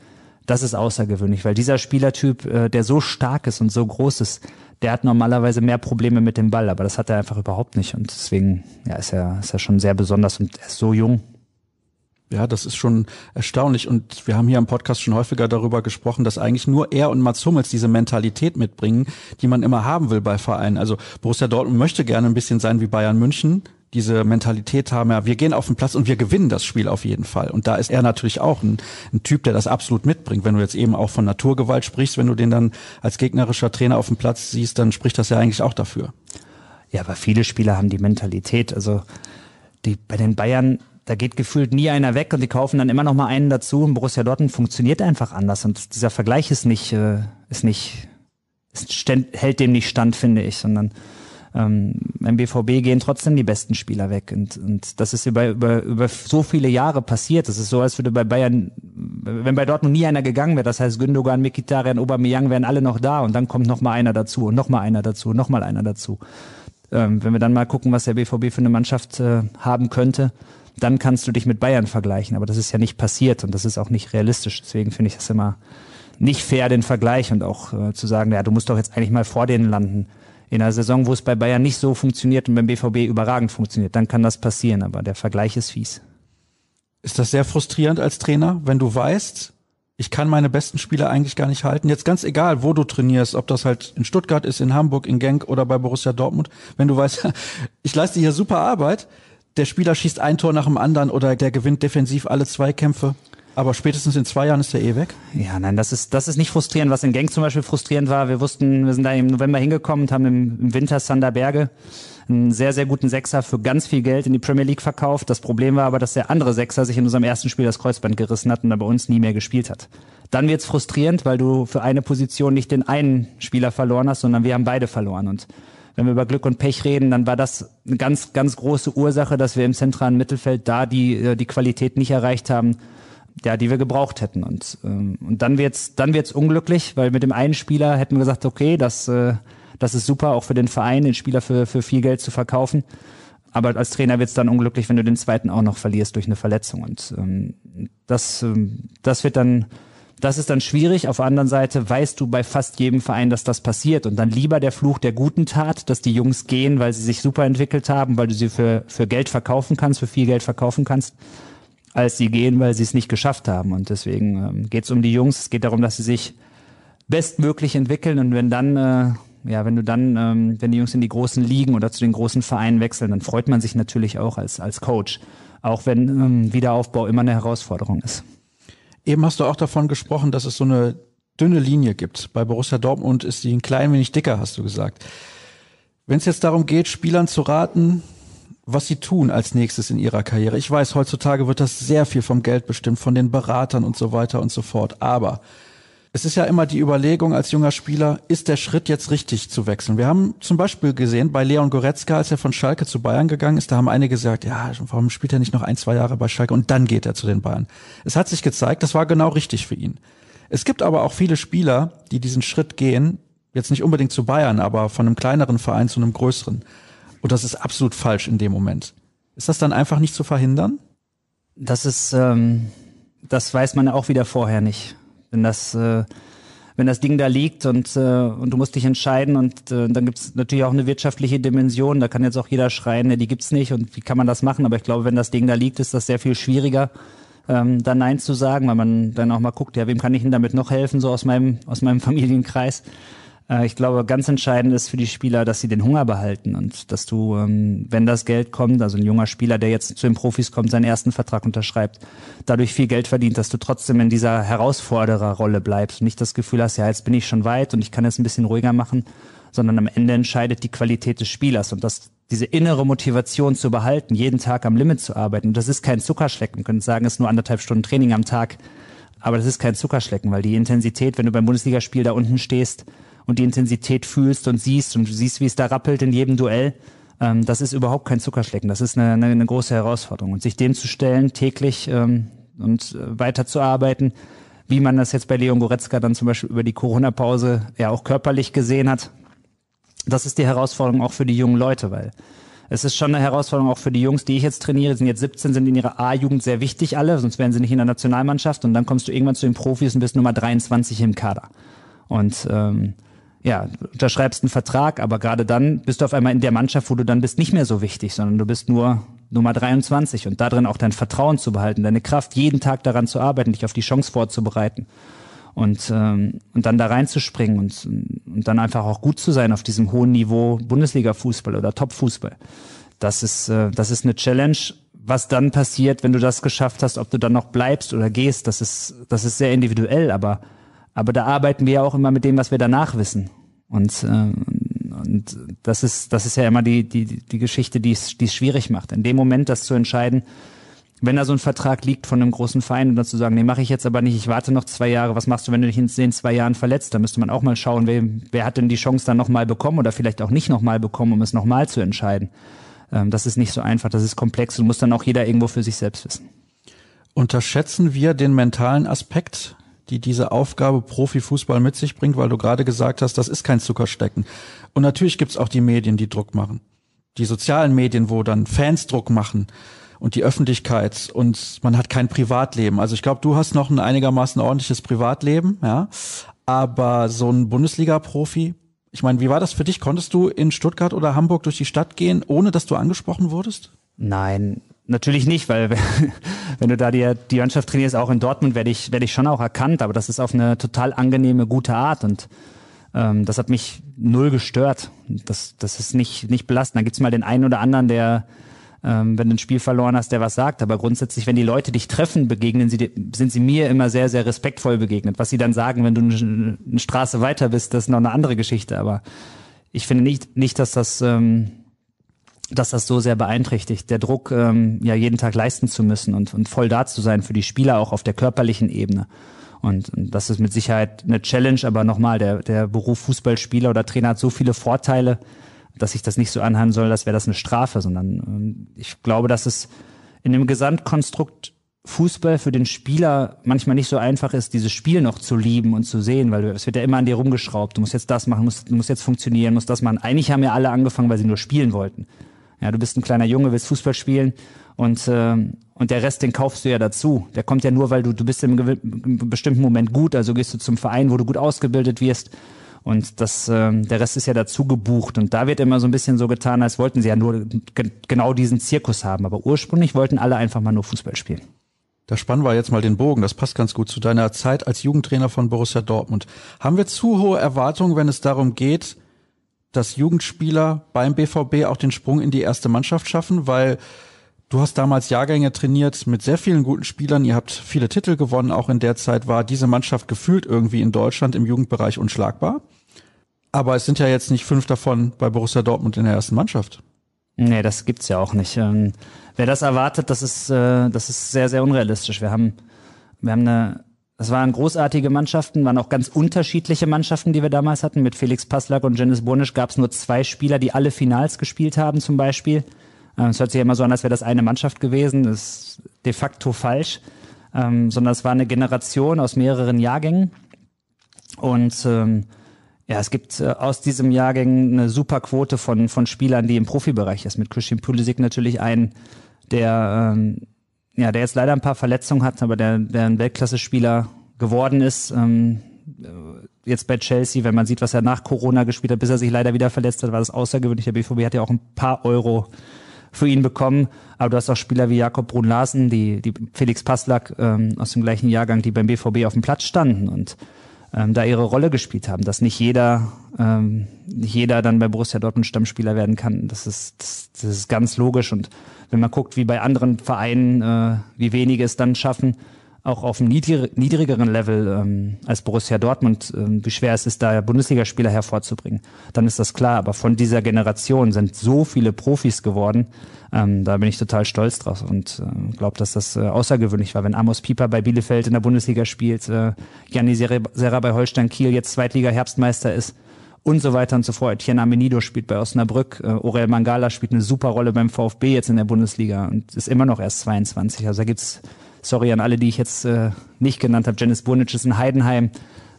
das ist außergewöhnlich, weil dieser Spielertyp, äh, der so stark ist und so groß ist, der hat normalerweise mehr Probleme mit dem Ball, aber das hat er einfach überhaupt nicht. Und deswegen ja, ist, er, ist er schon sehr besonders und er ist so jung. Ja, das ist schon erstaunlich. Und wir haben hier im Podcast schon häufiger darüber gesprochen, dass eigentlich nur er und Mats Hummels diese Mentalität mitbringen, die man immer haben will bei Vereinen. Also Borussia Dortmund möchte gerne ein bisschen sein wie Bayern München. Diese Mentalität haben, ja, wir gehen auf den Platz und wir gewinnen das Spiel auf jeden Fall. Und da ist er natürlich auch ein, ein Typ, der das absolut mitbringt. Wenn du jetzt eben auch von Naturgewalt sprichst, wenn du den dann als gegnerischer Trainer auf dem Platz siehst, dann spricht das ja eigentlich auch dafür. Ja, aber viele Spieler haben die Mentalität. Also die, bei den Bayern da geht gefühlt nie einer weg und die kaufen dann immer noch mal einen dazu. Und Borussia Dortmund funktioniert einfach anders und dieser Vergleich ist nicht, äh, ist nicht, ist hält dem nicht stand, finde ich, sondern ähm, beim BVB gehen trotzdem die besten Spieler weg und, und das ist über, über, über so viele Jahre passiert. Das ist so, als würde bei Bayern, wenn bei Dortmund nie einer gegangen wäre, das heißt Gündogan, Mkhitaryan, Aubameyang wären alle noch da und dann kommt noch mal einer dazu und noch mal einer dazu und noch mal einer dazu ähm, wenn wir dann mal gucken, was der BVB für eine Mannschaft äh, haben könnte, dann kannst du dich mit Bayern vergleichen. Aber das ist ja nicht passiert und das ist auch nicht realistisch. Deswegen finde ich das immer nicht fair, den Vergleich und auch äh, zu sagen, ja, du musst doch jetzt eigentlich mal vor denen landen. In einer Saison, wo es bei Bayern nicht so funktioniert und beim BVB überragend funktioniert, dann kann das passieren. Aber der Vergleich ist fies. Ist das sehr frustrierend als Trainer, wenn du weißt, ich kann meine besten Spieler eigentlich gar nicht halten. Jetzt ganz egal, wo du trainierst, ob das halt in Stuttgart ist, in Hamburg, in Genk oder bei Borussia Dortmund. Wenn du weißt, ich leiste hier super Arbeit, der Spieler schießt ein Tor nach dem anderen oder der gewinnt defensiv alle Zweikämpfe. Aber spätestens in zwei Jahren ist der eh weg? Ja, nein, das ist, das ist nicht frustrierend. Was in Genk zum Beispiel frustrierend war, wir wussten, wir sind da im November hingekommen und haben im, im Winter Sander Berge einen sehr, sehr guten Sechser für ganz viel Geld in die Premier League verkauft. Das Problem war aber, dass der andere Sechser sich in unserem ersten Spiel das Kreuzband gerissen hat und da bei uns nie mehr gespielt hat. Dann wird's frustrierend, weil du für eine Position nicht den einen Spieler verloren hast, sondern wir haben beide verloren. Und wenn wir über Glück und Pech reden, dann war das eine ganz, ganz große Ursache, dass wir im zentralen Mittelfeld da die, äh, die Qualität nicht erreicht haben, ja, die wir gebraucht hätten. Und, ähm, und dann wird's, dann wird's unglücklich, weil mit dem einen Spieler hätten wir gesagt, okay, das, äh, das ist super, auch für den Verein, den Spieler für, für viel Geld zu verkaufen. Aber als Trainer wird's dann unglücklich, wenn du den zweiten auch noch verlierst durch eine Verletzung. Und ähm, das, ähm, das wird dann, das ist dann schwierig. Auf der anderen Seite weißt du bei fast jedem Verein, dass das passiert. Und dann lieber der Fluch der guten Tat, dass die Jungs gehen, weil sie sich super entwickelt haben, weil du sie für, für Geld verkaufen kannst, für viel Geld verkaufen kannst als sie gehen, weil sie es nicht geschafft haben. Und deswegen ähm, geht es um die Jungs. Es geht darum, dass sie sich bestmöglich entwickeln. Und wenn dann, äh, ja, wenn du dann, ähm, wenn die Jungs in die großen Ligen oder zu den großen Vereinen wechseln, dann freut man sich natürlich auch als, als Coach. Auch wenn ähm, Wiederaufbau immer eine Herausforderung ist. Eben hast du auch davon gesprochen, dass es so eine dünne Linie gibt. Bei Borussia Dortmund ist die ein klein wenig dicker, hast du gesagt. Wenn es jetzt darum geht, Spielern zu raten, was sie tun als nächstes in ihrer Karriere. Ich weiß, heutzutage wird das sehr viel vom Geld bestimmt, von den Beratern und so weiter und so fort. Aber es ist ja immer die Überlegung als junger Spieler, ist der Schritt jetzt richtig zu wechseln? Wir haben zum Beispiel gesehen, bei Leon Goretzka, als er von Schalke zu Bayern gegangen ist, da haben einige gesagt, ja, warum spielt er nicht noch ein, zwei Jahre bei Schalke und dann geht er zu den Bayern? Es hat sich gezeigt, das war genau richtig für ihn. Es gibt aber auch viele Spieler, die diesen Schritt gehen, jetzt nicht unbedingt zu Bayern, aber von einem kleineren Verein zu einem größeren. Und das ist absolut falsch in dem Moment. Ist das dann einfach nicht zu verhindern? Das ist, ähm, das weiß man auch wieder vorher nicht. Wenn das, äh, wenn das Ding da liegt und, äh, und du musst dich entscheiden und äh, dann gibt es natürlich auch eine wirtschaftliche Dimension. Da kann jetzt auch jeder schreien, ne, die gibt's nicht und wie kann man das machen? Aber ich glaube, wenn das Ding da liegt, ist das sehr viel schwieriger, ähm, da Nein zu sagen, weil man dann auch mal guckt, ja, wem kann ich denn damit noch helfen, so aus meinem, aus meinem Familienkreis. Äh, ich glaube, ganz entscheidend ist für die Spieler, dass sie den Hunger behalten und dass du, ähm, wenn das Geld kommt, also ein junger Spieler, der jetzt zu den Profis kommt, seinen ersten Vertrag unterschreibt, dadurch viel Geld verdient, dass du trotzdem in dieser Herausfordererrolle bleibst und nicht das Gefühl hast, ja, jetzt bin ich schon weit und ich kann jetzt ein bisschen ruhiger machen, sondern am Ende entscheidet die Qualität des Spielers und das diese innere Motivation zu behalten, jeden Tag am Limit zu arbeiten. Das ist kein Zuckerschlecken. Man könnte sagen, es ist nur anderthalb Stunden Training am Tag. Aber das ist kein Zuckerschlecken, weil die Intensität, wenn du beim Bundesligaspiel da unten stehst, und die Intensität fühlst und siehst und du siehst, wie es da rappelt in jedem Duell, ähm, das ist überhaupt kein Zuckerschlecken. Das ist eine, eine, große Herausforderung. Und sich dem zu stellen, täglich ähm, und äh, weiterzuarbeiten, wie man das jetzt bei Leon Goretzka dann zum Beispiel über die Corona-Pause ja auch körperlich gesehen hat, das ist die Herausforderung auch für die jungen Leute, weil es ist schon eine Herausforderung auch für die Jungs, die ich jetzt trainiere, sind jetzt 17, sind in ihrer A-Jugend sehr wichtig alle, sonst wären sie nicht in der Nationalmannschaft und dann kommst du irgendwann zu den Profis und bist Nummer 23 im Kader. Und ähm, ja, unterschreibst einen Vertrag, aber gerade dann bist du auf einmal in der Mannschaft, wo du dann bist, nicht mehr so wichtig, sondern du bist nur Nummer 23 und darin auch dein Vertrauen zu behalten, deine Kraft, jeden Tag daran zu arbeiten, dich auf die Chance vorzubereiten und, ähm, und dann da reinzuspringen und, und dann einfach auch gut zu sein auf diesem hohen Niveau Bundesliga-Fußball oder Top-Fußball. Das ist, äh, das ist eine Challenge. Was dann passiert, wenn du das geschafft hast, ob du dann noch bleibst oder gehst, das ist, das ist sehr individuell, aber aber da arbeiten wir ja auch immer mit dem, was wir danach wissen. Und, äh, und das ist, das ist ja immer die, die, die Geschichte, die es, die es schwierig macht. In dem Moment das zu entscheiden, wenn da so ein Vertrag liegt von einem großen Verein und dann zu sagen, nee, mache ich jetzt aber nicht, ich warte noch zwei Jahre, was machst du, wenn du dich in den zwei Jahren verletzt? Da müsste man auch mal schauen, wer, wer hat denn die Chance dann nochmal bekommen oder vielleicht auch nicht nochmal bekommen, um es nochmal zu entscheiden. Ähm, das ist nicht so einfach, das ist komplex und muss dann auch jeder irgendwo für sich selbst wissen. Unterschätzen wir den mentalen Aspekt die diese Aufgabe Profifußball mit sich bringt, weil du gerade gesagt hast, das ist kein Zuckerstecken. Und natürlich gibt's auch die Medien, die Druck machen. die sozialen Medien, wo dann Fans Druck machen und die Öffentlichkeit und man hat kein Privatleben. Also ich glaube, du hast noch ein einigermaßen ordentliches Privatleben, ja. Aber so ein Bundesliga-Profi, ich meine, wie war das für dich? Konntest du in Stuttgart oder Hamburg durch die Stadt gehen, ohne dass du angesprochen wurdest? Nein, natürlich nicht, weil wenn du da die, die Mannschaft trainierst, auch in Dortmund, werde ich, werde ich schon auch erkannt, aber das ist auf eine total angenehme, gute Art und ähm, das hat mich null gestört. Das, das ist nicht, nicht belastend. Da gibt's mal den einen oder anderen, der, ähm, wenn du ein Spiel verloren hast, der was sagt. Aber grundsätzlich, wenn die Leute dich treffen, begegnen sie, sind sie mir immer sehr, sehr respektvoll begegnet. Was sie dann sagen, wenn du eine, eine Straße weiter bist, das ist noch eine andere Geschichte. Aber ich finde nicht, nicht, dass das, ähm, dass das so sehr beeinträchtigt. Der Druck, ähm, ja jeden Tag leisten zu müssen und, und voll da zu sein für die Spieler auch auf der körperlichen Ebene. Und, und das ist mit Sicherheit eine Challenge, aber nochmal, der, der Beruf Fußballspieler oder Trainer hat so viele Vorteile, dass ich das nicht so anhören soll, als wäre das eine Strafe, sondern ähm, ich glaube, dass es in dem Gesamtkonstrukt Fußball für den Spieler manchmal nicht so einfach ist, dieses Spiel noch zu lieben und zu sehen, weil es wird ja immer an dir rumgeschraubt. Du musst jetzt das machen, musst, musst jetzt funktionieren, musst das machen. Eigentlich haben ja alle angefangen, weil sie nur spielen wollten. Ja, du bist ein kleiner Junge, willst Fußball spielen und, äh, und der Rest, den kaufst du ja dazu. Der kommt ja nur, weil du, du bist im, im bestimmten Moment gut, also gehst du zum Verein, wo du gut ausgebildet wirst. Und das, äh, der Rest ist ja dazu gebucht. Und da wird immer so ein bisschen so getan, als wollten sie ja nur ge genau diesen Zirkus haben. Aber ursprünglich wollten alle einfach mal nur Fußball spielen. Da spannen wir jetzt mal den Bogen. Das passt ganz gut zu deiner Zeit als Jugendtrainer von Borussia Dortmund. Haben wir zu hohe Erwartungen, wenn es darum geht, dass Jugendspieler beim BVB auch den Sprung in die erste Mannschaft schaffen? Weil Du hast damals Jahrgänge trainiert mit sehr vielen guten Spielern. Ihr habt viele Titel gewonnen. Auch in der Zeit war diese Mannschaft gefühlt irgendwie in Deutschland im Jugendbereich unschlagbar. Aber es sind ja jetzt nicht fünf davon bei Borussia Dortmund in der ersten Mannschaft. Nee, das gibt's ja auch nicht. Ähm, wer das erwartet, das ist, äh, das ist sehr, sehr unrealistisch. Wir haben, wir haben eine, das waren großartige Mannschaften, waren auch ganz unterschiedliche Mannschaften, die wir damals hatten. Mit Felix Passlack und Dennis Burnisch gab es nur zwei Spieler, die alle Finals gespielt haben, zum Beispiel. Äh, es hört sich ja immer so an, als wäre das eine Mannschaft gewesen. Das ist de facto falsch. Ähm, sondern es war eine Generation aus mehreren Jahrgängen. Und ähm, ja, es gibt äh, aus diesem Jahrgang eine super Quote von, von Spielern, die im Profibereich ist. Mit Christian Pulisic natürlich einen, der, ähm, ja, der jetzt leider ein paar Verletzungen hat, aber der, der ein Weltklasse-Spieler geworden ist. Ähm, jetzt bei Chelsea, wenn man sieht, was er nach Corona gespielt hat, bis er sich leider wieder verletzt hat, war das außergewöhnlich. Der BVB hat ja auch ein paar Euro für ihn bekommen. Aber du hast auch Spieler wie Jakob Brun-Larsen, die, die Felix Passlack ähm, aus dem gleichen Jahrgang, die beim BVB auf dem Platz standen und ähm, da ihre Rolle gespielt haben. Dass nicht jeder, ähm, nicht jeder dann bei Borussia Dortmund Stammspieler werden kann, das ist, das, das ist ganz logisch. Und wenn man guckt, wie bei anderen Vereinen, äh, wie wenige es dann schaffen, auch auf einem niedrigeren Level ähm, als Borussia Dortmund, ähm, wie schwer es ist, da Bundesligaspieler hervorzubringen, dann ist das klar. Aber von dieser Generation sind so viele Profis geworden, ähm, da bin ich total stolz drauf und äh, glaube, dass das äh, außergewöhnlich war. Wenn Amos Pieper bei Bielefeld in der Bundesliga spielt, äh, Gianni Serra bei Holstein Kiel jetzt Zweitliga-Herbstmeister ist, und so weiter und so fort. Etienne Amenido spielt bei Osnabrück, äh, Orel Mangala spielt eine super Rolle beim VfB jetzt in der Bundesliga und ist immer noch erst 22. Also da gibt's Sorry an alle, die ich jetzt äh, nicht genannt habe. Janice Burnic ist in Heidenheim.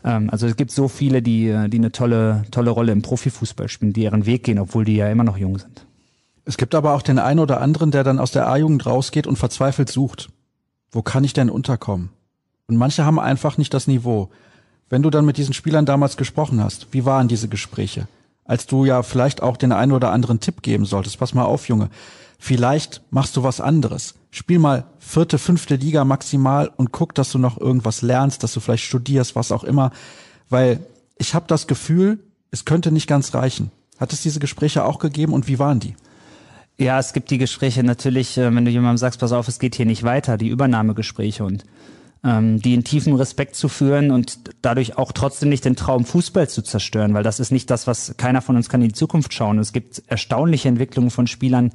Ähm, also es gibt so viele, die, äh, die eine tolle, tolle Rolle im Profifußball spielen, die ihren Weg gehen, obwohl die ja immer noch jung sind. Es gibt aber auch den einen oder anderen, der dann aus der A-Jugend rausgeht und verzweifelt sucht. Wo kann ich denn unterkommen? Und manche haben einfach nicht das Niveau. Wenn du dann mit diesen Spielern damals gesprochen hast, wie waren diese Gespräche? Als du ja vielleicht auch den einen oder anderen Tipp geben solltest. Pass mal auf, Junge. Vielleicht machst du was anderes. Spiel mal vierte, fünfte Liga maximal und guck, dass du noch irgendwas lernst, dass du vielleicht studierst, was auch immer. Weil ich habe das Gefühl, es könnte nicht ganz reichen. Hat es diese Gespräche auch gegeben und wie waren die? Ja, es gibt die Gespräche natürlich, äh, wenn du jemandem sagst, pass auf, es geht hier nicht weiter, die Übernahmegespräche und ähm, die in tiefen Respekt zu führen und dadurch auch trotzdem nicht den Traum Fußball zu zerstören, weil das ist nicht das, was keiner von uns kann in die Zukunft schauen. Es gibt erstaunliche Entwicklungen von Spielern,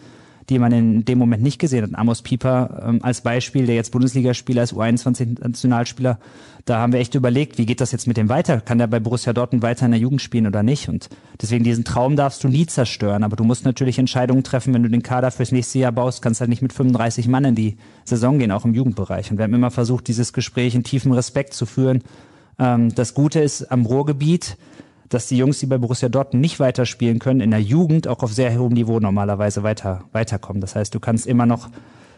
die man in dem Moment nicht gesehen hat. Amos Pieper ähm, als Beispiel, der jetzt Bundesligaspieler ist, U21-Nationalspieler, da haben wir echt überlegt, wie geht das jetzt mit dem weiter? Kann der bei Borussia Dortmund weiter in der Jugend spielen oder nicht? Und deswegen diesen Traum darfst du nie zerstören, aber du musst natürlich Entscheidungen treffen, wenn du den Kader fürs nächste Jahr baust, kannst halt nicht mit 35 Mann in die Saison gehen, auch im Jugendbereich. Und wir haben immer versucht, dieses Gespräch in tiefem Respekt zu führen. Ähm, das Gute ist am Ruhrgebiet, dass die Jungs, die bei Borussia Dortmund nicht weiterspielen können, in der Jugend auch auf sehr hohem Niveau normalerweise weiter weiterkommen. Das heißt, du kannst immer noch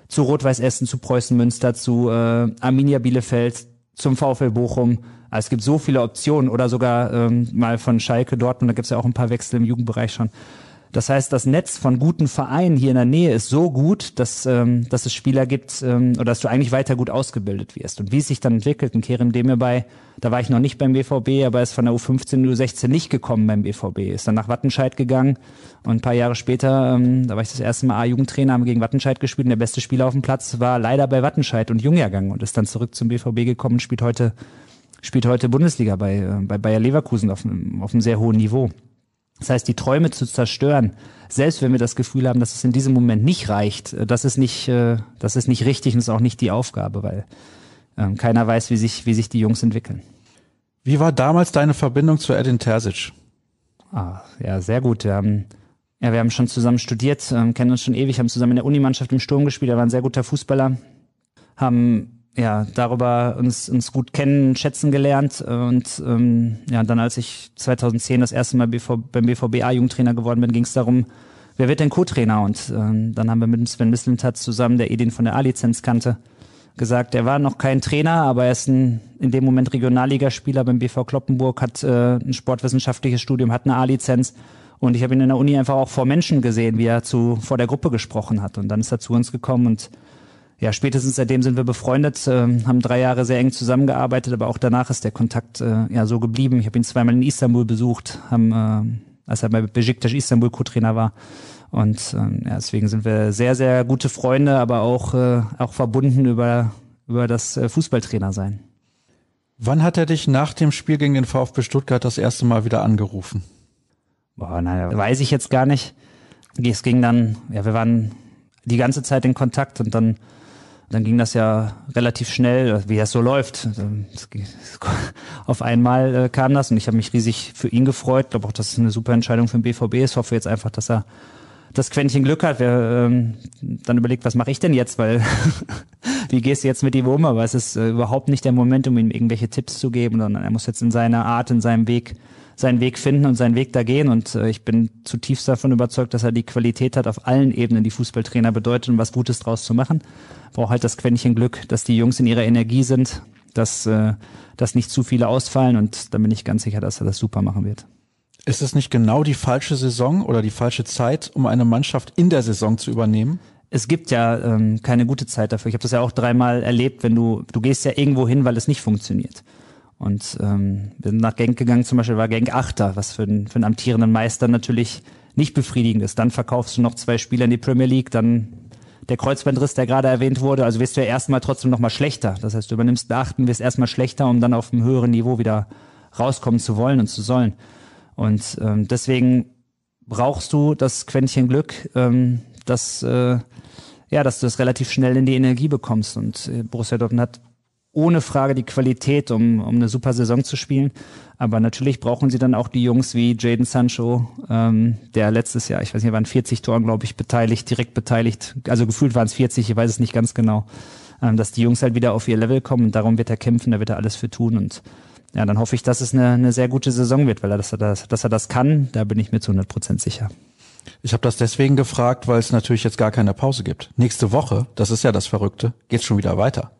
zu Rot-Weiß Essen, zu Preußen Münster, zu äh, Arminia Bielefeld, zum VfL Bochum. Also es gibt so viele Optionen oder sogar ähm, mal von Schalke Dortmund, da gibt es ja auch ein paar Wechsel im Jugendbereich schon. Das heißt, das Netz von guten Vereinen hier in der Nähe ist so gut, dass, ähm, dass es Spieler gibt ähm, oder dass du eigentlich weiter gut ausgebildet wirst. Und wie es sich dann entwickelt, ein Kerem Demirbay, da war ich noch nicht beim BVB, aber er ist von der U15, U16 nicht gekommen beim BVB, ist dann nach Wattenscheid gegangen und ein paar Jahre später, ähm, da war ich das erste Mal A-Jugendtrainer, haben gegen Wattenscheid gespielt und der beste Spieler auf dem Platz war leider bei Wattenscheid und Jungjahrgang und ist dann zurück zum BVB gekommen und spielt heute, spielt heute Bundesliga bei, äh, bei Bayer Leverkusen auf, auf einem sehr hohen Niveau. Das heißt, die Träume zu zerstören, selbst wenn wir das Gefühl haben, dass es in diesem Moment nicht reicht, äh, das ist nicht, äh, das ist nicht richtig und ist auch nicht die Aufgabe, weil ähm, keiner weiß, wie sich, wie sich die Jungs entwickeln. Wie war damals deine Verbindung zu Edin Terzic? Ah, ja, sehr gut. Wir haben, ja, wir haben schon zusammen studiert, ähm, kennen uns schon ewig, haben zusammen in der Unimannschaft im Sturm gespielt. Er war ein sehr guter Fußballer, haben ja, darüber uns, uns gut kennen, schätzen gelernt. Und ähm, ja, dann als ich 2010 das erste Mal BV, beim BVB A-Jugendtrainer geworden bin, ging es darum, wer wird denn Co-Trainer? Und ähm, dann haben wir mit Sven Mislintat zusammen, der Edin von der A-Lizenz kannte, gesagt, er war noch kein Trainer, aber er ist ein, in dem Moment Regionalligaspieler beim BV Kloppenburg, hat äh, ein sportwissenschaftliches Studium, hat eine A-Lizenz. Und ich habe ihn in der Uni einfach auch vor Menschen gesehen, wie er zu vor der Gruppe gesprochen hat. Und dann ist er zu uns gekommen und ja, spätestens seitdem sind wir befreundet, äh, haben drei Jahre sehr eng zusammengearbeitet, aber auch danach ist der Kontakt äh, ja so geblieben. Ich habe ihn zweimal in Istanbul besucht, haben, äh, als er bei Besiktas Istanbul Co-Trainer war. Und ähm, ja, deswegen sind wir sehr, sehr gute Freunde, aber auch, äh, auch verbunden über, über das äh, Fußballtrainer sein. Wann hat er dich nach dem Spiel gegen den VfB Stuttgart das erste Mal wieder angerufen? Boah, naja, weiß ich jetzt gar nicht. Es ging dann, ja, wir waren die ganze Zeit in Kontakt und dann dann ging das ja relativ schnell, wie es so läuft. Auf einmal äh, kam das und ich habe mich riesig für ihn gefreut. Ich glaube auch, dass es eine super Entscheidung für den BVB ist. Ich hoffe jetzt einfach, dass er das Quäntchen Glück hat. Wer ähm, dann überlegt, was mache ich denn jetzt? Weil wie gehst du jetzt mit ihm um? Aber es ist äh, überhaupt nicht der Moment, um ihm irgendwelche Tipps zu geben, sondern er muss jetzt in seiner Art, in seinem Weg seinen Weg finden und seinen Weg da gehen. Und äh, ich bin zutiefst davon überzeugt, dass er die Qualität hat, auf allen Ebenen, die Fußballtrainer bedeuten, was Gutes draus zu machen. Braucht halt das Quäntchen Glück, dass die Jungs in ihrer Energie sind, dass, äh, dass nicht zu viele ausfallen. Und dann bin ich ganz sicher, dass er das super machen wird. Ist es nicht genau die falsche Saison oder die falsche Zeit, um eine Mannschaft in der Saison zu übernehmen? es gibt ja ähm, keine gute Zeit dafür. Ich habe das ja auch dreimal erlebt, wenn du, du gehst ja irgendwo hin, weil es nicht funktioniert. Und ähm, sind nach Genk gegangen, zum Beispiel war Genk Achter, was für, einen, für einen amtierenden Meister natürlich nicht befriedigend ist. Dann verkaufst du noch zwei Spieler in die Premier League, dann der Kreuzbandriss, der gerade erwähnt wurde, also wirst du ja erstmal trotzdem nochmal schlechter. Das heißt, du übernimmst Beachten, wirst erstmal schlechter, um dann auf einem höheren Niveau wieder rauskommen zu wollen und zu sollen. Und ähm, deswegen brauchst du das Quäntchen Glück, ähm, dass, äh, ja, dass du das relativ schnell in die Energie bekommst. Und äh, Borussia Dortmund hat ohne Frage die Qualität, um, um eine super Saison zu spielen. Aber natürlich brauchen sie dann auch die Jungs wie Jaden Sancho, ähm, der letztes Jahr, ich weiß nicht, waren 40 Toren, glaube ich, beteiligt, direkt beteiligt. Also gefühlt waren es 40, ich weiß es nicht ganz genau. Ähm, dass die Jungs halt wieder auf ihr Level kommen und darum wird er kämpfen, da wird er alles für tun und ja, dann hoffe ich, dass es eine, eine sehr gute Saison wird, weil er das, dass, dass er das kann, da bin ich mir zu 100 Prozent sicher. Ich habe das deswegen gefragt, weil es natürlich jetzt gar keine Pause gibt. Nächste Woche, das ist ja das Verrückte, geht's schon wieder weiter.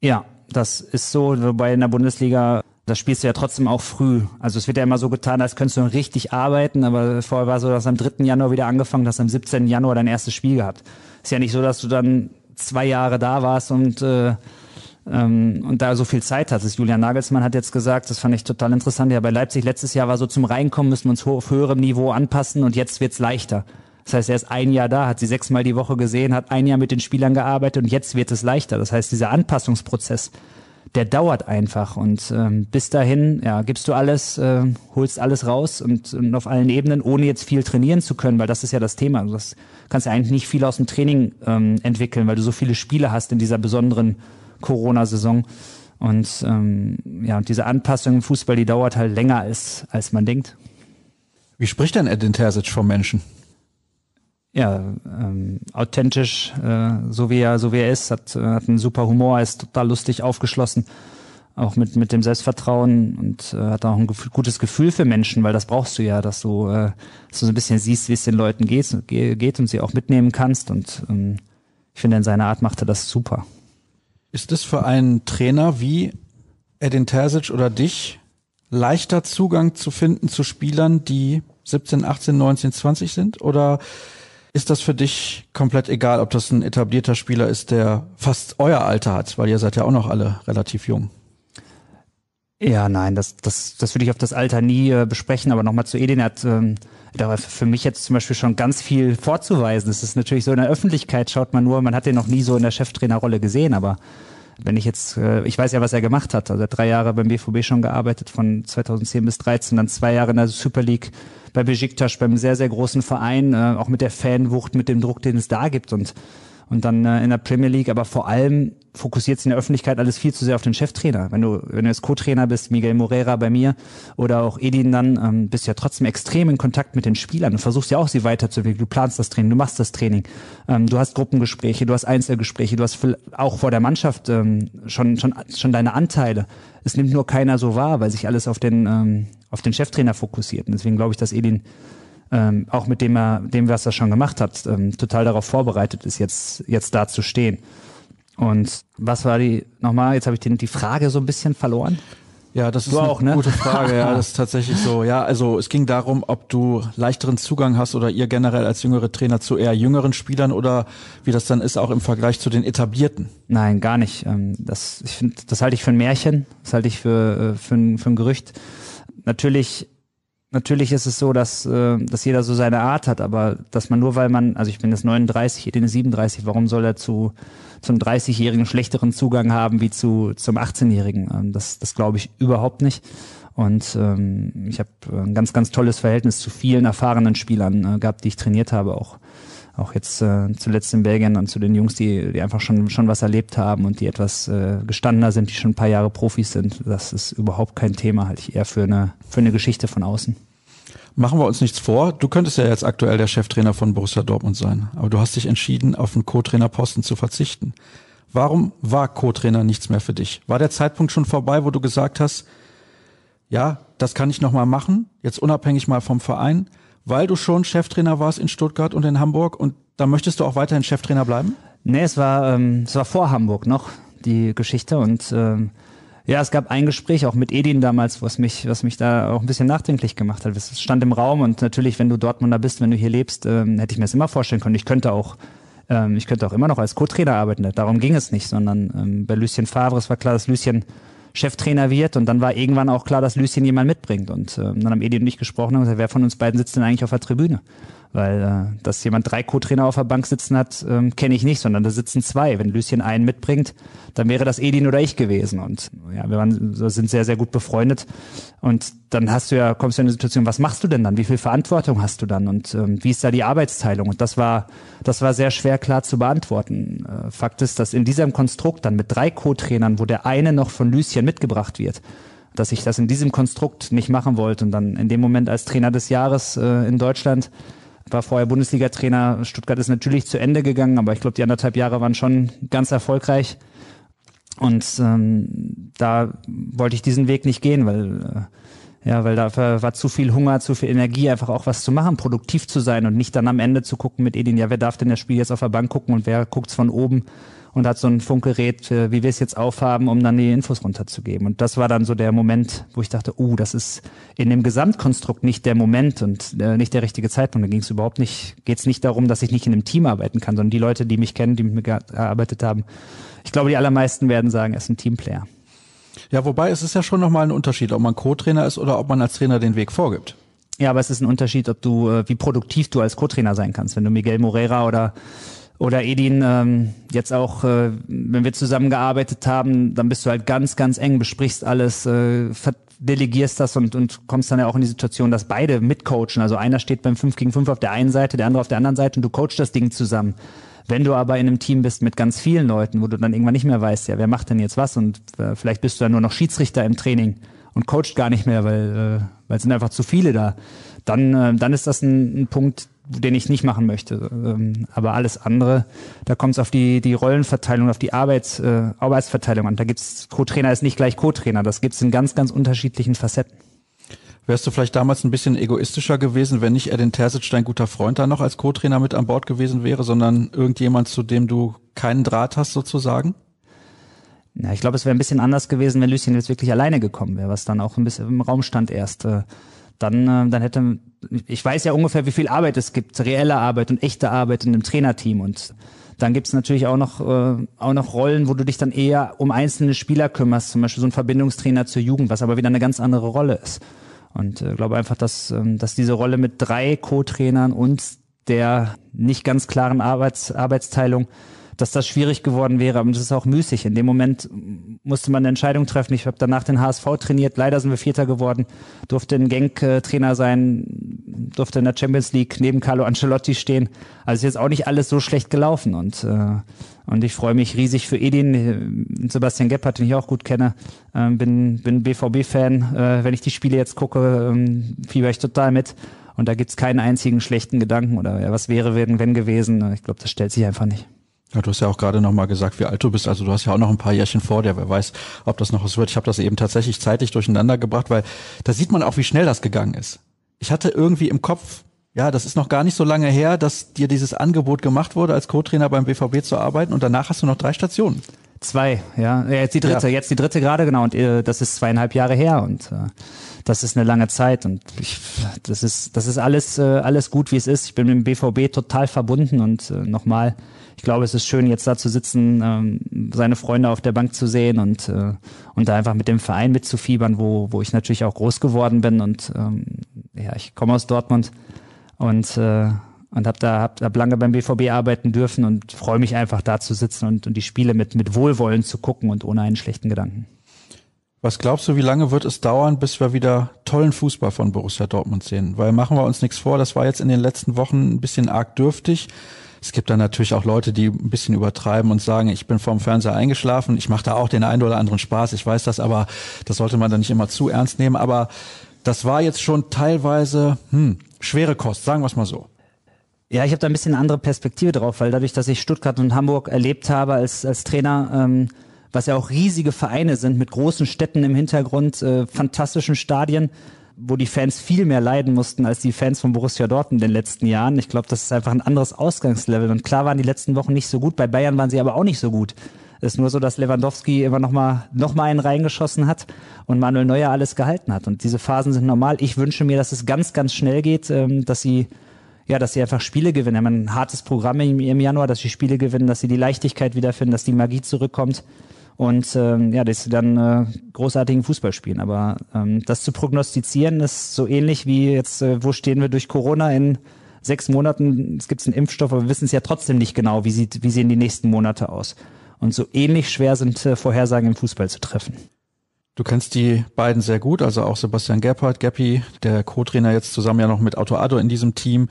Ja, das ist so, wobei in der Bundesliga, das spielst du ja trotzdem auch früh. Also es wird ja immer so getan, als könntest du richtig arbeiten, aber vorher war so, dass am 3. Januar wieder angefangen, hast am 17. Januar dein erstes Spiel gehabt. Ist ja nicht so, dass du dann zwei Jahre da warst und äh, ähm, und da so viel Zeit hattest. Julian Nagelsmann hat jetzt gesagt, das fand ich total interessant, ja bei Leipzig letztes Jahr war so zum Reinkommen, müssen wir uns auf höherem Niveau anpassen und jetzt wird's leichter. Das heißt, er ist ein Jahr da, hat sie sechsmal die Woche gesehen, hat ein Jahr mit den Spielern gearbeitet und jetzt wird es leichter. Das heißt, dieser Anpassungsprozess, der dauert einfach und ähm, bis dahin, ja, gibst du alles, äh, holst alles raus und, und auf allen Ebenen, ohne jetzt viel trainieren zu können, weil das ist ja das Thema. Du das kannst ja eigentlich nicht viel aus dem Training ähm, entwickeln, weil du so viele Spiele hast in dieser besonderen Corona-Saison. Und ähm, ja, und diese Anpassung im Fußball, die dauert halt länger als, als man denkt. Wie spricht denn Edin Terzic vom Menschen? Ja, ähm, authentisch, äh, so wie er, so wie er ist, hat, äh, hat einen super Humor, ist total lustig, aufgeschlossen. auch mit, mit dem Selbstvertrauen und äh, hat auch ein Gefühl, gutes Gefühl für Menschen, weil das brauchst du ja, dass du, äh, dass du so ein bisschen siehst, wie es den Leuten geht, geht und sie auch mitnehmen kannst. Und ähm, ich finde, in seiner Art macht er das super. Ist es für einen Trainer wie Edin Terzic oder dich leichter Zugang zu finden zu Spielern, die 17, 18, 19, 20 sind? Oder ist das für dich komplett egal, ob das ein etablierter Spieler ist, der fast euer Alter hat, weil ihr seid ja auch noch alle relativ jung? Ja, nein, das, das, das würde ich auf das Alter nie äh, besprechen, aber nochmal zu Edin, hat ähm, da für mich jetzt zum Beispiel schon ganz viel vorzuweisen. Es ist natürlich so, in der Öffentlichkeit schaut man nur, man hat den noch nie so in der Cheftrainerrolle gesehen, aber wenn ich jetzt, äh, ich weiß ja, was er gemacht hat. Also er hat drei Jahre beim BVB schon gearbeitet, von 2010 bis 13, dann zwei Jahre in der Super League bei Besiktas, beim sehr, sehr großen Verein, äh, auch mit der Fanwucht, mit dem Druck, den es da gibt. Und und dann äh, in der Premier League, aber vor allem fokussiert sich in der Öffentlichkeit alles viel zu sehr auf den Cheftrainer. Wenn du, wenn du jetzt Co-Trainer bist, Miguel Morera bei mir oder auch Edin dann, ähm, bist ja trotzdem extrem in Kontakt mit den Spielern. Du versuchst ja auch, sie weiterzuentwickeln. Du planst das Training, du machst das Training. Ähm, du hast Gruppengespräche, du hast Einzelgespräche, du hast auch vor der Mannschaft ähm, schon, schon, schon deine Anteile. Es nimmt nur keiner so wahr, weil sich alles auf den, ähm, auf den Cheftrainer fokussiert. Und deswegen glaube ich, dass Edin ähm, auch mit dem er, dem was er schon gemacht hat, ähm, total darauf vorbereitet ist, jetzt, jetzt da zu stehen. Und was war die, nochmal, jetzt habe ich die, die Frage so ein bisschen verloren. Ja, das ist du eine auch, ne? gute Frage. Ja, das ist tatsächlich so. Ja, also es ging darum, ob du leichteren Zugang hast oder ihr generell als jüngere Trainer zu eher jüngeren Spielern oder wie das dann ist auch im Vergleich zu den etablierten. Nein, gar nicht. Ähm, das, ich finde, das halte ich für ein Märchen. Das halte ich für, äh, für, ein, für ein Gerücht. Natürlich natürlich ist es so, dass, äh, dass jeder so seine Art hat, aber dass man nur weil man, also ich bin jetzt 39, Edin ist 37, warum soll er zu zum 30-Jährigen schlechteren Zugang haben wie zu zum 18-Jährigen? Ähm, das, das glaube ich überhaupt nicht. Und ähm, ich habe ein ganz, ganz tolles Verhältnis zu vielen erfahrenen Spielern äh, gehabt, die ich trainiert habe, auch auch jetzt äh, zuletzt in Belgien und zu den Jungs, die, die einfach schon, schon was erlebt haben und die etwas äh, gestandener sind, die schon ein paar Jahre Profis sind. Das ist überhaupt kein Thema, halte ich eher für eine, für eine Geschichte von außen. Machen wir uns nichts vor. Du könntest ja jetzt aktuell der Cheftrainer von Borussia Dortmund sein, aber du hast dich entschieden, auf einen Co-Trainerposten zu verzichten. Warum war Co-Trainer nichts mehr für dich? War der Zeitpunkt schon vorbei, wo du gesagt hast, ja, das kann ich nochmal machen, jetzt unabhängig mal vom Verein? Weil du schon Cheftrainer warst in Stuttgart und in Hamburg und da möchtest du auch weiterhin Cheftrainer bleiben? Nee, es war, ähm, es war vor Hamburg noch, die Geschichte und ähm, ja, es gab ein Gespräch auch mit Edin damals, was mich, was mich da auch ein bisschen nachdenklich gemacht hat. Es stand im Raum und natürlich, wenn du Dortmunder bist, wenn du hier lebst, ähm, hätte ich mir das immer vorstellen können. Ich könnte auch, ähm, ich könnte auch immer noch als Co-Trainer arbeiten. Darum ging es nicht, sondern ähm, bei Lucien Favre, es war klar, dass Lucien Cheftrainer wird und dann war irgendwann auch klar, dass Lucien jemand mitbringt und ähm, dann haben Edi und ich gesprochen und gesagt, wer von uns beiden sitzt denn eigentlich auf der Tribüne? Weil äh, dass jemand drei Co-Trainer auf der Bank sitzen hat, ähm, kenne ich nicht, sondern da sitzen zwei. Wenn Lucien einen mitbringt, dann wäre das Edin oder ich gewesen. Und ja, wir waren, sind sehr, sehr gut befreundet. Und dann hast du ja, kommst du in eine Situation, was machst du denn dann? Wie viel Verantwortung hast du dann? Und ähm, wie ist da die Arbeitsteilung? Und das war, das war sehr schwer klar zu beantworten. Äh, Fakt ist, dass in diesem Konstrukt dann mit drei Co-Trainern, wo der eine noch von Lucien mitgebracht wird, dass ich das in diesem Konstrukt nicht machen wollte und dann in dem Moment als Trainer des Jahres äh, in Deutschland war vorher Bundesliga-Trainer. Stuttgart ist natürlich zu Ende gegangen, aber ich glaube, die anderthalb Jahre waren schon ganz erfolgreich. Und ähm, da wollte ich diesen Weg nicht gehen, weil äh, ja, weil da war zu viel Hunger, zu viel Energie, einfach auch was zu machen, produktiv zu sein und nicht dann am Ende zu gucken mit Edin, ja, wer darf denn das Spiel jetzt auf der Bank gucken und wer guckt's von oben und hat so ein Funkgerät, äh, wie wir es jetzt aufhaben, um dann die Infos runterzugeben. Und das war dann so der Moment, wo ich dachte, uh, das ist in dem Gesamtkonstrukt nicht der Moment und äh, nicht der richtige Zeitpunkt. Da ging es überhaupt nicht, geht es nicht darum, dass ich nicht in einem Team arbeiten kann, sondern die Leute, die mich kennen, die mit mir gearbeitet haben. Ich glaube, die allermeisten werden sagen, er ist ein Teamplayer. Ja, wobei es ist ja schon nochmal ein Unterschied, ob man Co-Trainer ist oder ob man als Trainer den Weg vorgibt. Ja, aber es ist ein Unterschied, ob du, äh, wie produktiv du als Co-Trainer sein kannst. Wenn du Miguel Morera oder oder Edin, ähm, jetzt auch, äh, wenn wir zusammengearbeitet haben, dann bist du halt ganz, ganz eng, besprichst alles, äh, delegierst das und, und kommst dann ja auch in die Situation, dass beide mitcoachen. Also einer steht beim 5 gegen 5 auf der einen Seite, der andere auf der anderen Seite und du coachst das Ding zusammen. Wenn du aber in einem Team bist mit ganz vielen Leuten, wo du dann irgendwann nicht mehr weißt, ja, wer macht denn jetzt was und äh, vielleicht bist du dann nur noch Schiedsrichter im Training und coacht gar nicht mehr, weil, äh, weil es sind einfach zu viele da, dann, äh, dann ist das ein, ein Punkt, den ich nicht machen möchte. Ähm, aber alles andere, da kommt es auf die, die Rollenverteilung, auf die Arbeits, äh, Arbeitsverteilung an. Da gibt's Co-Trainer ist nicht gleich Co-Trainer. Das gibt's in ganz, ganz unterschiedlichen Facetten. Wärst du vielleicht damals ein bisschen egoistischer gewesen, wenn nicht Edin Terzic dein guter Freund da noch als Co-Trainer mit an Bord gewesen wäre, sondern irgendjemand, zu dem du keinen Draht hast sozusagen? Ja, ich glaube, es wäre ein bisschen anders gewesen, wenn Lucien jetzt wirklich alleine gekommen wäre, was dann auch ein bisschen im Raum stand erst. Äh, dann, äh, dann hätte, ich weiß ja ungefähr, wie viel Arbeit es gibt, reelle Arbeit und echte Arbeit in einem Trainerteam und dann gibt's natürlich auch noch, äh, auch noch Rollen, wo du dich dann eher um einzelne Spieler kümmerst, zum Beispiel so ein Verbindungstrainer zur Jugend, was aber wieder eine ganz andere Rolle ist. Und äh, glaube einfach, dass, ähm, dass diese Rolle mit drei Co-Trainern und der nicht ganz klaren Arbeits, Arbeitsteilung dass das schwierig geworden wäre, aber das ist auch müßig. In dem Moment musste man eine Entscheidung treffen. Ich habe danach den HSV trainiert, leider sind wir Vierter geworden, durfte ein Genk-Trainer sein, durfte in der Champions League neben Carlo Ancelotti stehen. Also ist jetzt auch nicht alles so schlecht gelaufen und äh, und ich freue mich riesig für Edin, Sebastian Gebhardt, den ich auch gut kenne. Äh, bin bin BVB-Fan. Äh, wenn ich die Spiele jetzt gucke, äh, fieber ich total mit. Und da gibt's keinen einzigen schlechten Gedanken oder ja, was wäre, wenn, wenn gewesen. Ich glaube, das stellt sich einfach nicht. Ja, du hast ja auch gerade noch mal gesagt, wie alt du bist. Also du hast ja auch noch ein paar Jährchen vor dir. Wer weiß, ob das noch was wird. Ich habe das eben tatsächlich zeitlich durcheinander gebracht, weil da sieht man auch, wie schnell das gegangen ist. Ich hatte irgendwie im Kopf, ja, das ist noch gar nicht so lange her, dass dir dieses Angebot gemacht wurde, als Co-Trainer beim BVB zu arbeiten. Und danach hast du noch drei Stationen. Zwei, ja. Jetzt die dritte, ja. jetzt die dritte gerade, genau. Und äh, das ist zweieinhalb Jahre her. Und äh, das ist eine lange Zeit und ich, das ist das ist alles äh, alles gut wie es ist. Ich bin mit dem BVB total verbunden und äh, nochmal, ich glaube, es ist schön jetzt da zu sitzen, ähm, seine Freunde auf der Bank zu sehen und äh, und da einfach mit dem Verein mitzufiebern, wo wo ich natürlich auch groß geworden bin und ähm, ja, ich komme aus Dortmund und äh, und habe da hab, hab lange beim BVB arbeiten dürfen und freue mich einfach da zu sitzen und, und die Spiele mit mit Wohlwollen zu gucken und ohne einen schlechten Gedanken. Was glaubst du, wie lange wird es dauern, bis wir wieder tollen Fußball von Borussia Dortmund sehen? Weil machen wir uns nichts vor, das war jetzt in den letzten Wochen ein bisschen arg dürftig. Es gibt dann natürlich auch Leute, die ein bisschen übertreiben und sagen, ich bin vorm Fernseher eingeschlafen. Ich mache da auch den einen oder anderen Spaß, ich weiß das, aber das sollte man dann nicht immer zu ernst nehmen. Aber das war jetzt schon teilweise hm, schwere Kost, sagen wir es mal so. Ja, ich habe da ein bisschen eine andere Perspektive drauf, weil dadurch, dass ich Stuttgart und Hamburg erlebt habe als, als Trainer, ähm, was ja auch riesige Vereine sind mit großen Städten im Hintergrund, äh, fantastischen Stadien, wo die Fans viel mehr leiden mussten als die Fans von Borussia Dortmund in den letzten Jahren. Ich glaube, das ist einfach ein anderes Ausgangslevel. Und klar waren die letzten Wochen nicht so gut. Bei Bayern waren sie aber auch nicht so gut. Es ist nur so, dass Lewandowski immer noch mal, noch mal einen reingeschossen hat und Manuel Neuer alles gehalten hat. Und diese Phasen sind normal. Ich wünsche mir, dass es ganz, ganz schnell geht, ähm, dass sie ja, dass sie einfach Spiele gewinnen. Wir haben ein hartes Programm im, Januar, dass sie Spiele gewinnen, dass sie die Leichtigkeit wiederfinden, dass die Magie zurückkommt und ähm, ja, dass sie dann äh, großartigen Fußball spielen. Aber ähm, das zu prognostizieren ist so ähnlich wie jetzt, äh, wo stehen wir durch Corona in sechs Monaten, es gibt einen Impfstoff, aber wir wissen es ja trotzdem nicht genau, wie, sieht, wie sehen die nächsten Monate aus. Und so ähnlich schwer sind äh, Vorhersagen im Fußball zu treffen. Du kennst die beiden sehr gut, also auch Sebastian Gebhardt, Geppi, der Co-Trainer jetzt zusammen ja noch mit Auto Ado in diesem Team.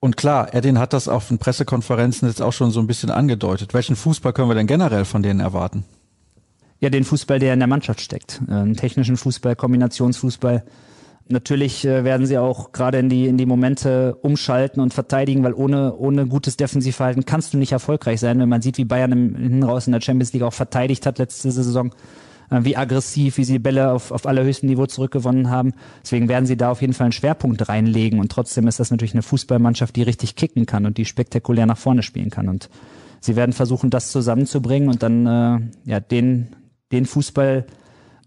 Und klar, Edin hat das auf den Pressekonferenzen jetzt auch schon so ein bisschen angedeutet. Welchen Fußball können wir denn generell von denen erwarten? Ja, den Fußball, der in der Mannschaft steckt. Äh, einen technischen Fußball, Kombinationsfußball. Natürlich äh, werden sie auch gerade in die, in die Momente umschalten und verteidigen, weil ohne, ohne gutes Defensivverhalten kannst du nicht erfolgreich sein, wenn man sieht, wie Bayern im, hinten raus in der Champions League auch verteidigt hat letzte Saison. Äh, wie aggressiv, wie sie Bälle auf, auf allerhöchstem Niveau zurückgewonnen haben. Deswegen werden sie da auf jeden Fall einen Schwerpunkt reinlegen. Und trotzdem ist das natürlich eine Fußballmannschaft, die richtig kicken kann und die spektakulär nach vorne spielen kann. Und sie werden versuchen, das zusammenzubringen und dann äh, ja den den Fußball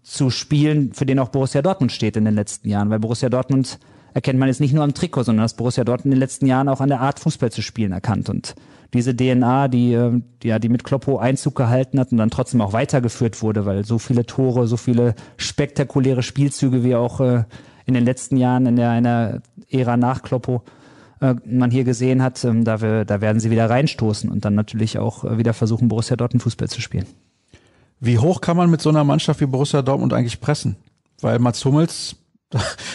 zu spielen, für den auch Borussia Dortmund steht in den letzten Jahren, weil Borussia Dortmund erkennt man jetzt nicht nur am Trikot, sondern dass Borussia Dortmund in den letzten Jahren auch an der Art Fußball zu spielen erkannt. Und diese DNA, die, äh, ja, die mit Kloppo Einzug gehalten hat und dann trotzdem auch weitergeführt wurde, weil so viele Tore, so viele spektakuläre Spielzüge wie auch äh, in den letzten Jahren in der einer Ära nach Kloppo äh, man hier gesehen hat, ähm, da, wir, da werden sie wieder reinstoßen und dann natürlich auch äh, wieder versuchen, Borussia Dortmund Fußball zu spielen. Wie hoch kann man mit so einer Mannschaft wie Borussia Dortmund eigentlich pressen? Weil Mats Hummels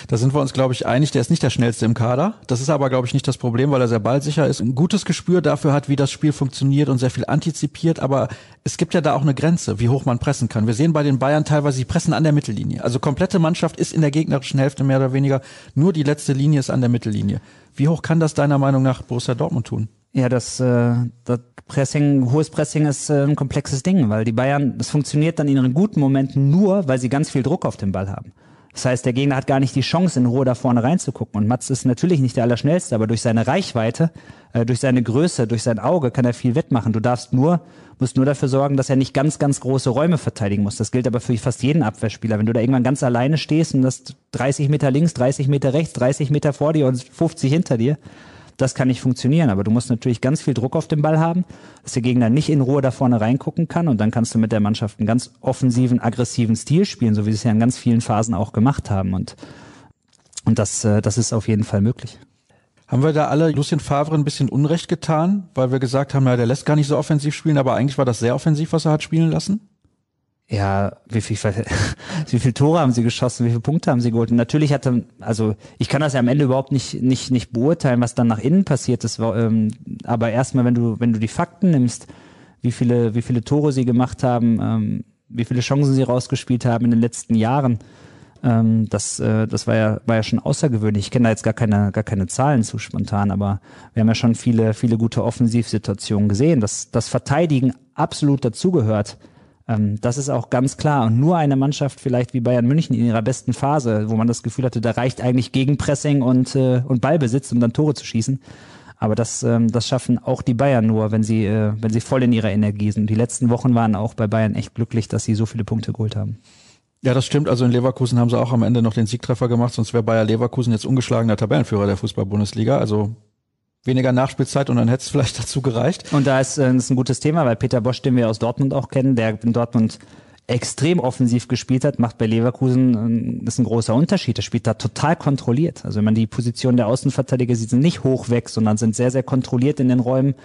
Da sind wir uns, glaube ich, einig. Der ist nicht der schnellste im Kader. Das ist aber, glaube ich, nicht das Problem, weil er sehr ballsicher ist, ein gutes Gespür dafür hat, wie das Spiel funktioniert und sehr viel antizipiert. Aber es gibt ja da auch eine Grenze, wie hoch man pressen kann. Wir sehen bei den Bayern teilweise, sie pressen an der Mittellinie. Also komplette Mannschaft ist in der gegnerischen Hälfte mehr oder weniger. Nur die letzte Linie ist an der Mittellinie. Wie hoch kann das deiner Meinung nach Borussia Dortmund tun? Ja, das, äh, das Pressing, hohes Pressing ist äh, ein komplexes Ding, weil die Bayern, das funktioniert dann in ihren guten Momenten nur, weil sie ganz viel Druck auf den Ball haben. Das heißt, der Gegner hat gar nicht die Chance, in Ruhe da vorne reinzugucken. Und Mats ist natürlich nicht der Allerschnellste, aber durch seine Reichweite, äh, durch seine Größe, durch sein Auge kann er viel wettmachen. Du darfst nur, musst nur dafür sorgen, dass er nicht ganz, ganz große Räume verteidigen muss. Das gilt aber für fast jeden Abwehrspieler. Wenn du da irgendwann ganz alleine stehst und das 30 Meter links, 30 Meter rechts, 30 Meter vor dir und 50 hinter dir, das kann nicht funktionieren. Aber du musst natürlich ganz viel Druck auf den Ball haben, dass der Gegner nicht in Ruhe da vorne reingucken kann. Und dann kannst du mit der Mannschaft einen ganz offensiven, aggressiven Stil spielen, so wie sie es ja in ganz vielen Phasen auch gemacht haben. Und, und das, äh, das ist auf jeden Fall möglich. Haben wir da alle Lucien Favre ein bisschen Unrecht getan, weil wir gesagt haben, ja, der lässt gar nicht so offensiv spielen, aber eigentlich war das sehr offensiv, was er hat spielen lassen? Ja, wie viel, wie viel Tore haben sie geschossen, wie viele Punkte haben sie geholt? Und natürlich hatte, also ich kann das ja am Ende überhaupt nicht, nicht, nicht beurteilen, was dann nach innen passiert ist. Ähm, aber erstmal, wenn du, wenn du die Fakten nimmst, wie viele, wie viele Tore sie gemacht haben, ähm, wie viele Chancen sie rausgespielt haben in den letzten Jahren, ähm, das, äh, das war ja, war ja schon außergewöhnlich. Ich kenne da jetzt gar keine, gar keine Zahlen zu spontan, aber wir haben ja schon viele, viele gute Offensivsituationen gesehen, dass das Verteidigen absolut dazugehört das ist auch ganz klar. Und nur eine Mannschaft vielleicht wie Bayern München in ihrer besten Phase, wo man das Gefühl hatte, da reicht eigentlich Gegenpressing und, äh, und Ballbesitz, um dann Tore zu schießen. Aber das, ähm, das schaffen auch die Bayern nur, wenn sie, äh, wenn sie voll in ihrer Energie sind. Die letzten Wochen waren auch bei Bayern echt glücklich, dass sie so viele Punkte geholt haben. Ja, das stimmt. Also in Leverkusen haben sie auch am Ende noch den Siegtreffer gemacht, sonst wäre Bayer Leverkusen jetzt ungeschlagener Tabellenführer der Fußball-Bundesliga. Also weniger Nachspielzeit und dann hätte es vielleicht dazu gereicht. Und da ist, äh, ist ein gutes Thema, weil Peter Bosch, den wir aus Dortmund auch kennen, der in Dortmund extrem offensiv gespielt hat, macht bei Leverkusen das ist ein großer Unterschied. Er spielt da total kontrolliert. Also wenn man die Position der Außenverteidiger sieht, sind nicht hoch weg, sondern sind sehr, sehr kontrolliert in den Räumen.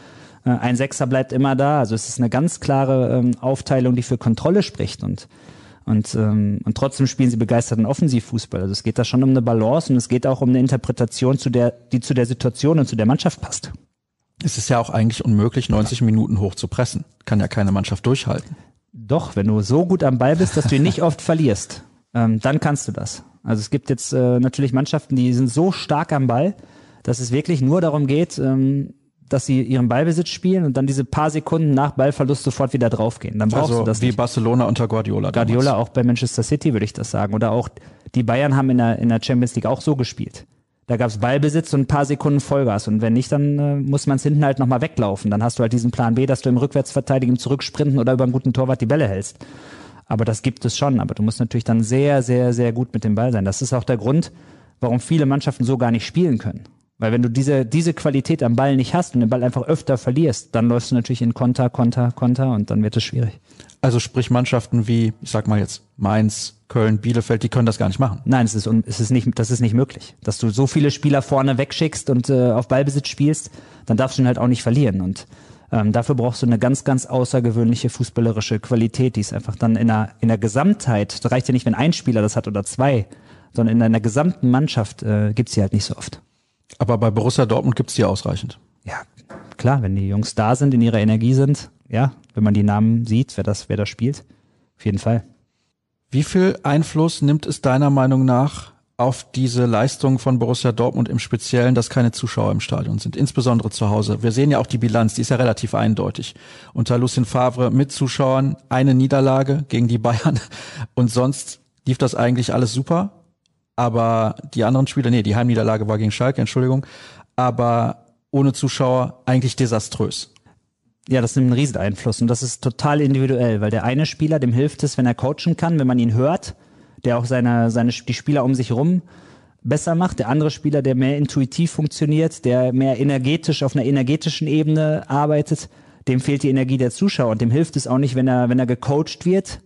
Äh, ein Sechser bleibt immer da. Also es ist eine ganz klare ähm, Aufteilung, die für Kontrolle spricht. Und und, ähm, und trotzdem spielen sie begeisterten Offensivfußball. Also es geht da schon um eine Balance und es geht auch um eine Interpretation, zu der, die zu der Situation und zu der Mannschaft passt. Es ist ja auch eigentlich unmöglich, 90 Minuten hoch zu pressen. Kann ja keine Mannschaft durchhalten. Doch, wenn du so gut am Ball bist, dass du ihn nicht oft verlierst, ähm, dann kannst du das. Also es gibt jetzt äh, natürlich Mannschaften, die sind so stark am Ball, dass es wirklich nur darum geht, ähm, dass sie ihren Ballbesitz spielen und dann diese paar Sekunden nach Ballverlust sofort wieder draufgehen. Dann brauchst also du das wie nicht. Barcelona unter Guardiola. Guardiola damals. auch bei Manchester City würde ich das sagen. Oder auch die Bayern haben in der, in der Champions League auch so gespielt. Da gab es Ballbesitz und ein paar Sekunden Vollgas. Und wenn nicht, dann äh, muss man es hinten halt nochmal weglaufen. Dann hast du halt diesen Plan B, dass du im Rückwärtsverteidigen zurücksprinten oder über einen guten Torwart die Bälle hältst. Aber das gibt es schon. Aber du musst natürlich dann sehr, sehr, sehr gut mit dem Ball sein. Das ist auch der Grund, warum viele Mannschaften so gar nicht spielen können. Weil wenn du diese, diese Qualität am Ball nicht hast und den Ball einfach öfter verlierst, dann läufst du natürlich in Konter, Konter, Konter und dann wird es schwierig. Also sprich Mannschaften wie, ich sag mal jetzt, Mainz, Köln, Bielefeld, die können das gar nicht machen. Nein, es ist, es ist nicht, das ist nicht möglich. Dass du so viele Spieler vorne wegschickst und äh, auf Ballbesitz spielst, dann darfst du ihn halt auch nicht verlieren. Und ähm, dafür brauchst du eine ganz, ganz außergewöhnliche fußballerische Qualität, die ist einfach dann in der, in der Gesamtheit, da reicht ja nicht, wenn ein Spieler das hat oder zwei, sondern in einer gesamten Mannschaft äh, gibt's sie halt nicht so oft. Aber bei Borussia Dortmund gibt's die ausreichend. Ja, klar, wenn die Jungs da sind, in ihrer Energie sind, ja, wenn man die Namen sieht, wer das, wer das spielt, auf jeden Fall. Wie viel Einfluss nimmt es deiner Meinung nach auf diese Leistung von Borussia Dortmund im Speziellen, dass keine Zuschauer im Stadion sind, insbesondere zu Hause. Wir sehen ja auch die Bilanz, die ist ja relativ eindeutig. Unter Lucien Favre mit Zuschauern eine Niederlage gegen die Bayern und sonst lief das eigentlich alles super aber die anderen Spiele, nee, die Heimniederlage war gegen Schalke, Entschuldigung, aber ohne Zuschauer eigentlich desaströs. Ja, das nimmt einen riesen Einfluss und das ist total individuell, weil der eine Spieler, dem hilft es, wenn er coachen kann, wenn man ihn hört, der auch seine, seine, die Spieler um sich rum besser macht. Der andere Spieler, der mehr intuitiv funktioniert, der mehr energetisch auf einer energetischen Ebene arbeitet, dem fehlt die Energie der Zuschauer und dem hilft es auch nicht, wenn er, wenn er gecoacht wird,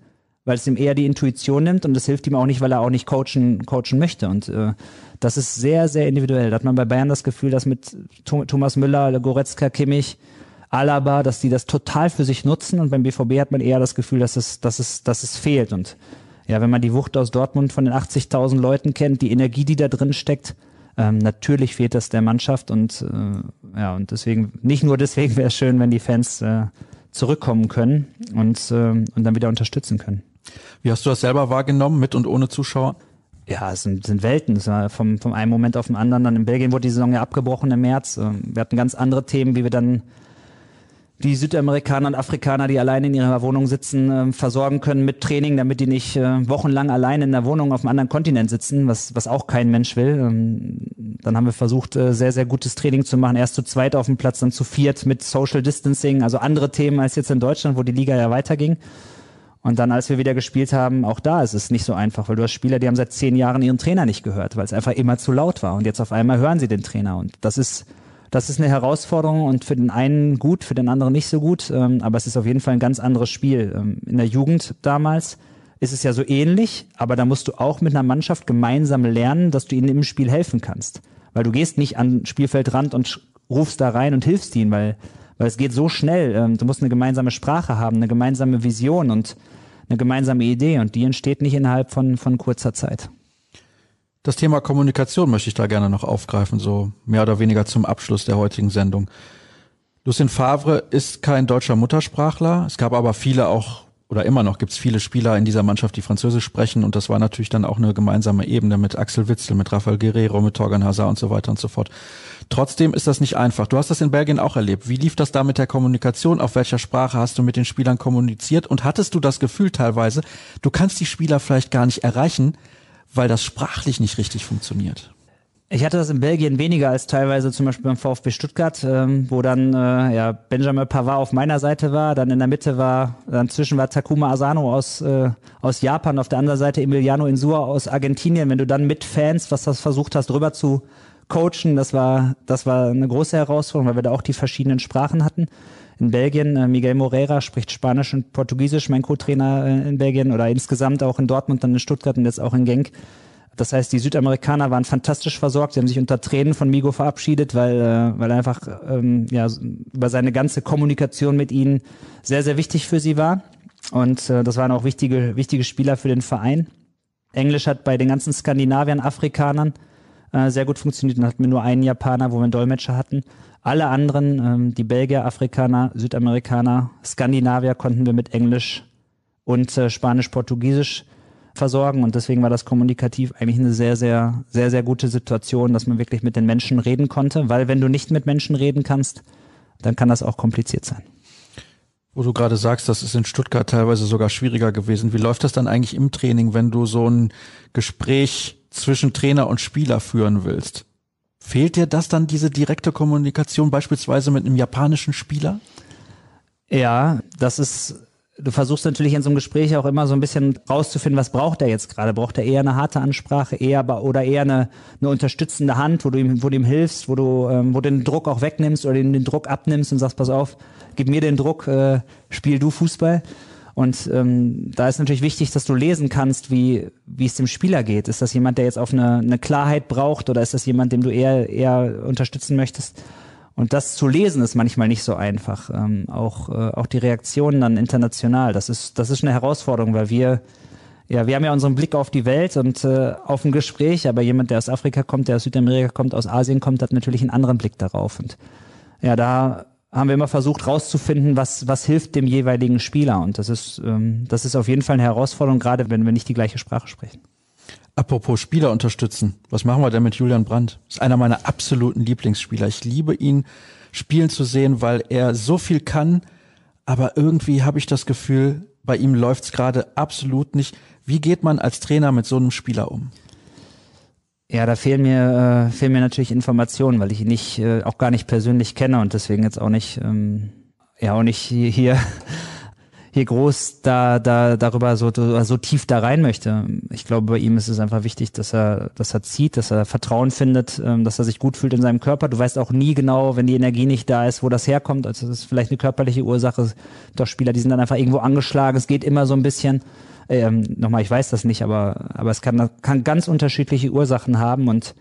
weil es ihm eher die Intuition nimmt und das hilft ihm auch nicht, weil er auch nicht coachen, coachen möchte. Und äh, das ist sehr, sehr individuell. Da hat man bei Bayern das Gefühl, dass mit Thomas Müller, Goretzka, Kimmich, Alaba, dass die das total für sich nutzen und beim BVB hat man eher das Gefühl, dass es, dass es, dass es fehlt. Und ja, wenn man die Wucht aus Dortmund von den 80.000 Leuten kennt, die Energie, die da drin steckt, ähm, natürlich fehlt das der Mannschaft und äh, ja, und deswegen, nicht nur deswegen wäre es schön, wenn die Fans äh, zurückkommen können und, äh, und dann wieder unterstützen können. Wie hast du das selber wahrgenommen, mit und ohne Zuschauer? Ja, es sind, sind Welten. Es war vom, vom einen Moment auf den anderen. Dann in Belgien wurde die Saison ja abgebrochen im März. Ähm, wir hatten ganz andere Themen, wie wir dann die Südamerikaner und Afrikaner, die allein in ihrer Wohnung sitzen, äh, versorgen können mit Training, damit die nicht äh, wochenlang allein in der Wohnung auf einem anderen Kontinent sitzen, was, was auch kein Mensch will. Ähm, dann haben wir versucht, äh, sehr, sehr gutes Training zu machen. Erst zu zweit auf dem Platz, dann zu viert mit Social Distancing, also andere Themen als jetzt in Deutschland, wo die Liga ja weiterging. Und dann, als wir wieder gespielt haben, auch da ist es nicht so einfach, weil du hast Spieler, die haben seit zehn Jahren ihren Trainer nicht gehört, weil es einfach immer zu laut war. Und jetzt auf einmal hören sie den Trainer. Und das ist das ist eine Herausforderung und für den einen gut, für den anderen nicht so gut. Ähm, aber es ist auf jeden Fall ein ganz anderes Spiel. Ähm, in der Jugend damals ist es ja so ähnlich, aber da musst du auch mit einer Mannschaft gemeinsam lernen, dass du ihnen im Spiel helfen kannst. Weil du gehst nicht an Spielfeldrand und rufst da rein und hilfst ihnen, weil, weil es geht so schnell. Ähm, du musst eine gemeinsame Sprache haben, eine gemeinsame Vision und eine gemeinsame Idee und die entsteht nicht innerhalb von, von kurzer Zeit. Das Thema Kommunikation möchte ich da gerne noch aufgreifen, so mehr oder weniger zum Abschluss der heutigen Sendung. Lucien Favre ist kein deutscher Muttersprachler. Es gab aber viele auch, oder immer noch gibt es viele Spieler in dieser Mannschaft, die Französisch sprechen. Und das war natürlich dann auch eine gemeinsame Ebene mit Axel Witzel, mit Rafael Guerrero, mit Torgan Hazard und so weiter und so fort. Trotzdem ist das nicht einfach. Du hast das in Belgien auch erlebt. Wie lief das da mit der Kommunikation? Auf welcher Sprache hast du mit den Spielern kommuniziert? Und hattest du das Gefühl teilweise, du kannst die Spieler vielleicht gar nicht erreichen, weil das sprachlich nicht richtig funktioniert. Ich hatte das in Belgien weniger als teilweise zum Beispiel beim VfB Stuttgart, ähm, wo dann äh, ja, Benjamin Pavard auf meiner Seite war, dann in der Mitte war, dann zwischen war Takuma Asano aus, äh, aus Japan, auf der anderen Seite Emiliano Insua aus Argentinien. Wenn du dann mit Fans, was das versucht hast, rüber zu coachen, das war, das war eine große Herausforderung, weil wir da auch die verschiedenen Sprachen hatten. In Belgien, äh, Miguel Moreira spricht Spanisch und Portugiesisch, mein Co-Trainer äh, in Belgien oder insgesamt auch in Dortmund, dann in Stuttgart und jetzt auch in Genk. Das heißt, die Südamerikaner waren fantastisch versorgt. Sie haben sich unter Tränen von Migo verabschiedet, weil, äh, weil einfach ähm, ja, über seine ganze Kommunikation mit ihnen sehr, sehr wichtig für sie war. Und äh, das waren auch wichtige, wichtige Spieler für den Verein. Englisch hat bei den ganzen Skandinaviern, Afrikanern äh, sehr gut funktioniert. Dann hatten wir nur einen Japaner, wo wir einen Dolmetscher hatten. Alle anderen, ähm, die Belgier, Afrikaner, Südamerikaner, Skandinavier, konnten wir mit Englisch und äh, Spanisch, Portugiesisch versorgen und deswegen war das kommunikativ eigentlich eine sehr, sehr, sehr, sehr gute Situation, dass man wirklich mit den Menschen reden konnte, weil wenn du nicht mit Menschen reden kannst, dann kann das auch kompliziert sein. Wo du gerade sagst, das ist in Stuttgart teilweise sogar schwieriger gewesen. Wie läuft das dann eigentlich im Training, wenn du so ein Gespräch zwischen Trainer und Spieler führen willst? Fehlt dir das dann, diese direkte Kommunikation beispielsweise mit einem japanischen Spieler? Ja, das ist du versuchst natürlich in so einem Gespräch auch immer so ein bisschen rauszufinden, was braucht er jetzt gerade? Braucht er eher eine harte Ansprache, eher oder eher eine, eine unterstützende Hand, wo du ihm, wo du ihm hilfst, wo du, ähm, wo du den Druck auch wegnimmst oder den, den Druck abnimmst und sagst, pass auf, gib mir den Druck, äh, spiel du Fußball. Und ähm, da ist natürlich wichtig, dass du lesen kannst, wie, wie es dem Spieler geht. Ist das jemand, der jetzt auf eine, eine Klarheit braucht oder ist das jemand, dem du eher, eher unterstützen möchtest? Und das zu lesen ist manchmal nicht so einfach. Ähm, auch, äh, auch die Reaktionen dann international, das ist, das ist eine Herausforderung, weil wir, ja, wir haben ja unseren Blick auf die Welt und äh, auf ein Gespräch, aber jemand, der aus Afrika kommt, der aus Südamerika kommt, aus Asien kommt, hat natürlich einen anderen Blick darauf. Und ja, da haben wir immer versucht rauszufinden, was, was hilft dem jeweiligen Spieler. Und das ist, ähm, das ist auf jeden Fall eine Herausforderung, gerade wenn wir nicht die gleiche Sprache sprechen. Apropos Spieler unterstützen. Was machen wir denn mit Julian Brandt? Ist einer meiner absoluten Lieblingsspieler. Ich liebe ihn spielen zu sehen, weil er so viel kann, aber irgendwie habe ich das Gefühl, bei ihm läuft's gerade absolut nicht. Wie geht man als Trainer mit so einem Spieler um? Ja, da fehlen mir, äh, fehlen mir natürlich Informationen, weil ich ihn nicht, äh, auch gar nicht persönlich kenne und deswegen jetzt auch nicht, ähm, ja, auch nicht hier hier groß da, da darüber so, so tief da rein möchte. Ich glaube, bei ihm ist es einfach wichtig, dass er, dass er zieht, dass er Vertrauen findet, ähm, dass er sich gut fühlt in seinem Körper. Du weißt auch nie genau, wenn die Energie nicht da ist, wo das herkommt. Also das ist vielleicht eine körperliche Ursache. Doch Spieler, die sind dann einfach irgendwo angeschlagen. Es geht immer so ein bisschen. Ähm, nochmal, ich weiß das nicht, aber, aber es kann, kann ganz unterschiedliche Ursachen haben und,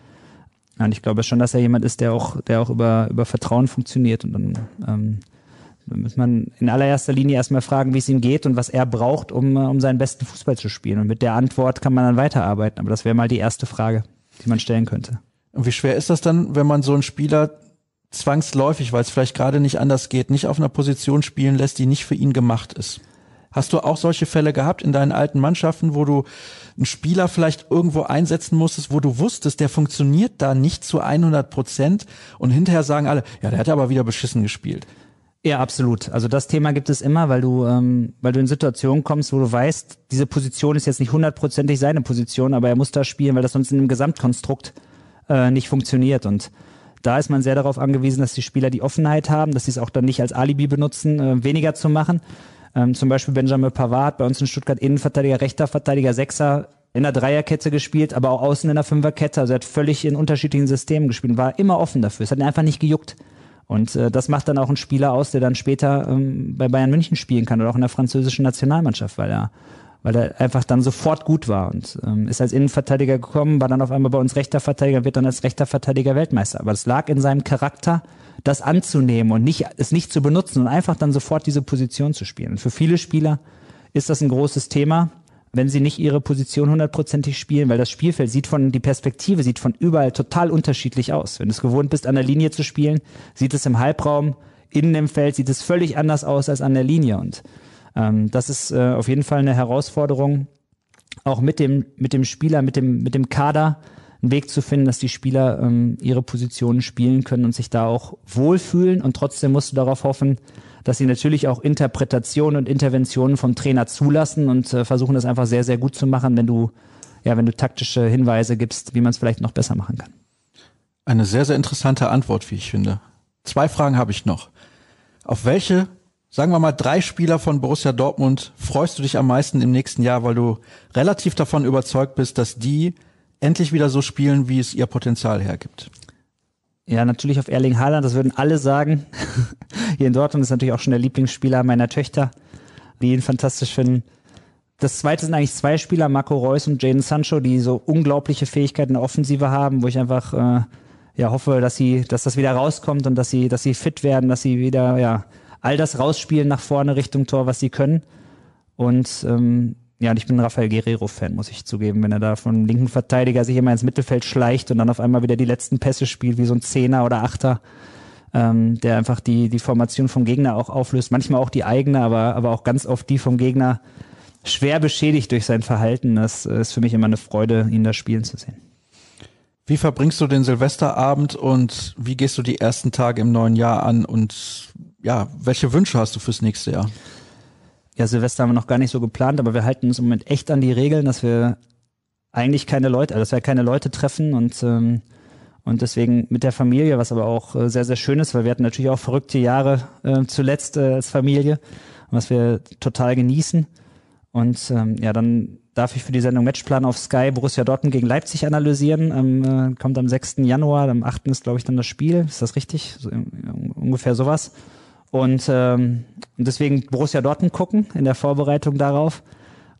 und ich glaube schon, dass er jemand ist, der auch, der auch über, über Vertrauen funktioniert und dann, ähm, Da muss man in allererster Linie erstmal fragen, wie es ihm geht und was er braucht, um, um seinen besten Fußball zu spielen. Und mit der Antwort kann man dann weiterarbeiten. Aber das wäre mal die erste Frage, die man stellen könnte. Und wie schwer ist das dann, wenn man so einen Spieler zwangsläufig, weil es vielleicht gerade nicht anders geht, nicht auf einer Position spielen lässt, die nicht für ihn gemacht ist? Hast du auch solche Fälle gehabt in deinen alten Mannschaften, wo du einen Spieler vielleicht irgendwo einsetzen musstest, wo du wusstest, der funktioniert da nicht zu 100 Prozent und hinterher sagen alle, ja, der hat aber wieder beschissen gespielt. Ja, absolut. Also das Thema gibt es immer, weil du, ähm, weil du in Situationen kommst, wo du weißt, diese Position ist jetzt nicht hundertprozentig seine Position, aber er muss da spielen, weil das sonst in einem Gesamtkonstrukt äh, nicht funktioniert. Und da ist man sehr darauf angewiesen, dass die Spieler die Offenheit haben, dass sie es auch dann nicht als Alibi benutzen, äh, weniger zu machen. Ähm, zum Beispiel Benjamin Pavard bei uns in Stuttgart Innenverteidiger, rechter Verteidiger, Sechser in der Dreierkette gespielt, aber auch außen in der Fünferkette. Also er hat völlig in unterschiedlichen Systemen gespielt, war immer offen dafür. Es hat ihn einfach nicht gejuckt. Und äh, das macht dann auch einen Spieler aus, der dann später ähm, bei Bayern München spielen kann oder auch in der französischen Nationalmannschaft, weil er weil er einfach dann sofort gut war und ähm, ist als Innenverteidiger gekommen, war dann auf einmal bei uns rechter Verteidiger, wird dann als rechter Verteidiger Weltmeister. Aber es lag in seinem Charakter, das anzunehmen und nicht, es nicht zu benutzen und einfach dann sofort diese Position zu spielen. Und für viele Spieler ist das ein großes Thema, wenn sie nicht ihre Position hundertprozentig spielen, weil das Spielfeld sieht von, die Perspektive sieht von überall total unterschiedlich aus. Wenn du es gewohnt bist, an der Linie zu spielen, sieht es im Halbraum, innen im Feld sieht es völlig anders aus als an der Linie und ähm, das ist äh, auf jeden Fall eine Herausforderung, auch mit dem, mit dem Spieler, mit dem, mit dem Kader einen Weg zu finden, dass die Spieler ähm, ihre Positionen spielen können und sich da auch wohlfühlen. Und trotzdem musst du darauf hoffen, dass sie natürlich auch Interpretationen und Interventionen vom Trainer zulassen und äh, versuchen das einfach sehr, sehr gut zu machen, wenn du, ja, wenn du taktische Hinweise gibst, wie man es vielleicht noch besser machen kann. Eine sehr, sehr interessante Antwort, wie ich finde. Zwei Fragen habe ich noch. Auf welche sagen wir mal, drei Spieler von Borussia Dortmund freust du dich am meisten im nächsten Jahr, weil du relativ davon überzeugt bist, dass die endlich wieder so spielen, wie es ihr Potenzial hergibt? Ja, natürlich auf Erling Haaland, das würden alle sagen. Hier in Dortmund ist natürlich auch schon der Lieblingsspieler meiner Töchter, die ihn fantastisch finden. Das zweite sind eigentlich zwei Spieler, Marco Reus und Jaden Sancho, die so unglaubliche Fähigkeiten in der Offensive haben, wo ich einfach äh, ja hoffe, dass sie, dass das wieder rauskommt und dass sie, dass sie fit werden, dass sie wieder ja all das rausspielen nach vorne Richtung Tor, was sie können. Und ähm, ja, und ich bin Rafael Guerrero-Fan, muss ich zugeben, wenn er da vom linken Verteidiger sich immer ins Mittelfeld schleicht und dann auf einmal wieder die letzten Pässe spielt, wie so ein Zehner oder Achter, ähm, der einfach die, die Formation vom Gegner auch auflöst, manchmal auch die eigene, aber, aber auch ganz oft die vom Gegner schwer beschädigt durch sein Verhalten. Das ist für mich immer eine Freude, ihn da spielen zu sehen. Wie verbringst du den Silvesterabend und wie gehst du die ersten Tage im neuen Jahr an und ja, welche Wünsche hast du fürs nächste Jahr? Ja, Silvester haben wir noch gar nicht so geplant, aber wir halten uns im Moment echt an die Regeln, dass wir eigentlich keine Leute, also dass wir keine Leute treffen und ähm, und deswegen mit der Familie, was aber auch äh, sehr, sehr schön ist, weil wir hatten natürlich auch verrückte Jahre äh, zuletzt äh, als Familie, was wir total genießen. Und ähm, ja, dann darf ich für die Sendung Matchplan auf Sky Borussia Dortmund gegen Leipzig analysieren. Ähm, äh, kommt am 6. Januar, am 8. ist, glaube ich, dann das Spiel. Ist das richtig? So, ungefähr sowas. Und, ähm, deswegen Borussia Dortmund gucken in der Vorbereitung darauf.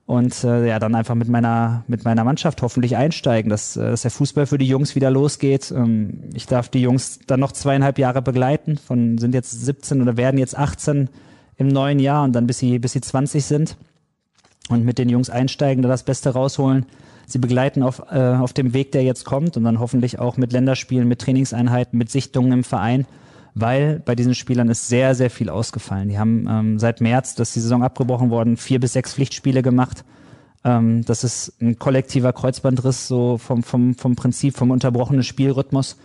Und äh, ja, dann einfach mit meiner, mit meiner Mannschaft hoffentlich einsteigen, dass, äh, dass der Fußball für die Jungs wieder losgeht. Ähm, ich darf die Jungs dann noch zweieinhalb Jahre begleiten, von sind jetzt 17 oder werden jetzt 18 im neuen Jahr und dann bis sie, bis sie 20 sind. Und mit den Jungs einsteigen, da das Beste rausholen. Sie begleiten auf, äh, auf dem Weg, der jetzt kommt und dann hoffentlich auch mit Länderspielen, mit Trainingseinheiten, mit Sichtungen im Verein weil bei diesen Spielern ist sehr, sehr viel ausgefallen. Die haben ähm, seit März, dass die Saison abgebrochen worden, vier bis sechs Pflichtspiele gemacht. Ähm, das ist ein kollektiver Kreuzbandriss, so vom, vom, vom Prinzip, vom unterbrochenen Spielrhythmus.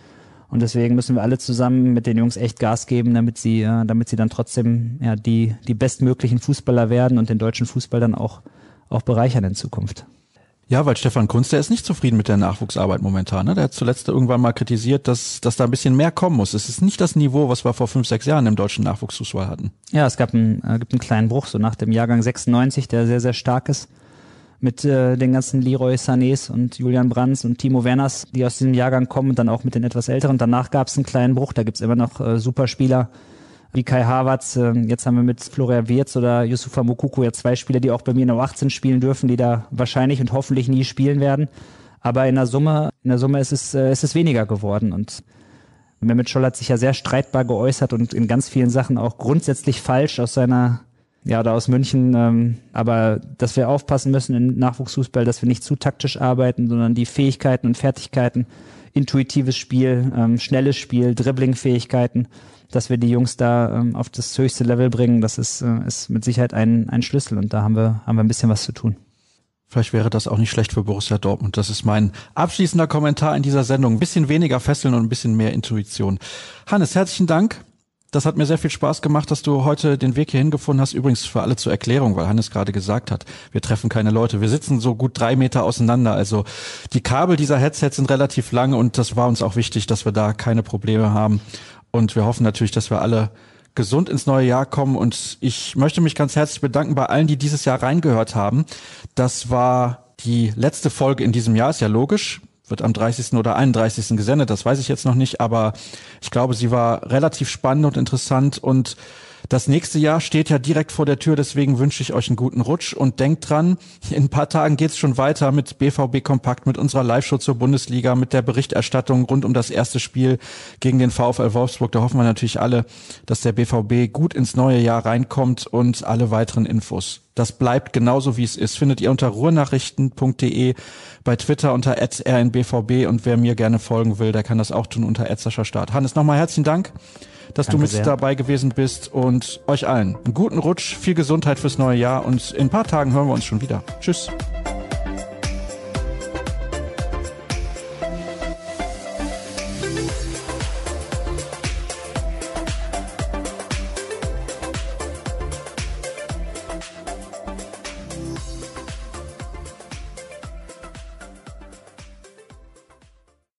Und deswegen müssen wir alle zusammen mit den Jungs echt Gas geben, damit sie, äh, damit sie dann trotzdem ja, die, die bestmöglichen Fußballer werden und den deutschen Fußball dann auch, auch bereichern in Zukunft. Ja, weil Stefan Kunz, der ist nicht zufrieden mit der Nachwuchsarbeit momentan. Ne? Der hat zuletzt irgendwann mal kritisiert, dass, dass da ein bisschen mehr kommen muss. Es ist nicht das Niveau, was wir vor fünf, sechs Jahren im deutschen Nachwuchsfußball hatten. Ja, es gab einen, äh, gibt einen kleinen Bruch, so nach dem Jahrgang 96, der sehr, sehr stark ist. Mit äh, den ganzen Leroy Sanés und Julian Brands und Timo Werners, die aus diesem Jahrgang kommen und dann auch mit den etwas älteren. Danach gab es einen kleinen Bruch, da gibt's immer noch äh, super Spieler, wie Kai Havertz. Ähm, jetzt haben wir mit Florian Wirz oder Yusufa Mokuko ja zwei Spieler, die auch bei mir in der 18 spielen dürfen, die da wahrscheinlich und hoffentlich nie spielen werden. Aber in der Summe, in der Summe ist es, äh, ist es weniger geworden und Mehmet Scholl hat sich ja sehr streitbar geäußert und in ganz vielen Sachen auch grundsätzlich falsch aus seiner ja, oder aus München, ähm, aber dass wir aufpassen müssen im Nachwuchsfußball, dass wir nicht zu taktisch arbeiten, sondern die Fähigkeiten und Fertigkeiten, intuitives Spiel, ähm, schnelles Spiel, Dribbling-Fähigkeiten, dass wir die Jungs da ähm, auf das höchste Level bringen, das ist, äh, ist mit Sicherheit ein, ein Schlüssel und da haben wir, haben wir ein bisschen was zu tun. Vielleicht wäre das auch nicht schlecht für Borussia Dortmund. Das ist mein abschließender Kommentar in dieser Sendung. Ein bisschen weniger Fesseln und ein bisschen mehr Intuition. Hannes, herzlichen Dank. Das hat mir sehr viel Spaß gemacht, dass du heute den Weg hierhin gefunden hast. Übrigens für alle zur Erklärung, weil Hannes gerade gesagt hat, wir treffen keine Leute. Wir sitzen so gut drei Meter auseinander. Also die Kabel dieser Headsets sind relativ lang und das war uns auch wichtig, dass wir da keine Probleme haben. Und wir hoffen natürlich, dass wir alle gesund ins neue Jahr kommen. Und ich möchte mich ganz herzlich bedanken bei allen, die dieses Jahr reingehört haben. Das war die letzte Folge in diesem Jahr, ist ja logisch wird am 30. oder 31. gesendet, das weiß ich jetzt noch nicht, aber ich glaube, sie war relativ spannend und interessant und das nächste Jahr steht ja direkt vor der Tür, deswegen wünsche ich euch einen guten Rutsch und denkt dran, in ein paar Tagen geht's schon weiter mit BVB Kompakt, mit unserer Live-Show zur Bundesliga, mit der Berichterstattung rund um das erste Spiel gegen den VfL Wolfsburg. Da hoffen wir natürlich alle, dass der BVB gut ins neue Jahr reinkommt und alle weiteren Infos. Das bleibt genauso wie es ist. Findet ihr unter ruhrnachrichten.de, bei Twitter unter rnbvb und wer mir gerne folgen will, der kann das auch tun unter Start. Hannes, nochmal herzlichen Dank dass Danke du mit sehr. dabei gewesen bist und euch allen einen guten Rutsch, viel Gesundheit fürs neue Jahr und in ein paar Tagen hören wir uns schon wieder. Tschüss.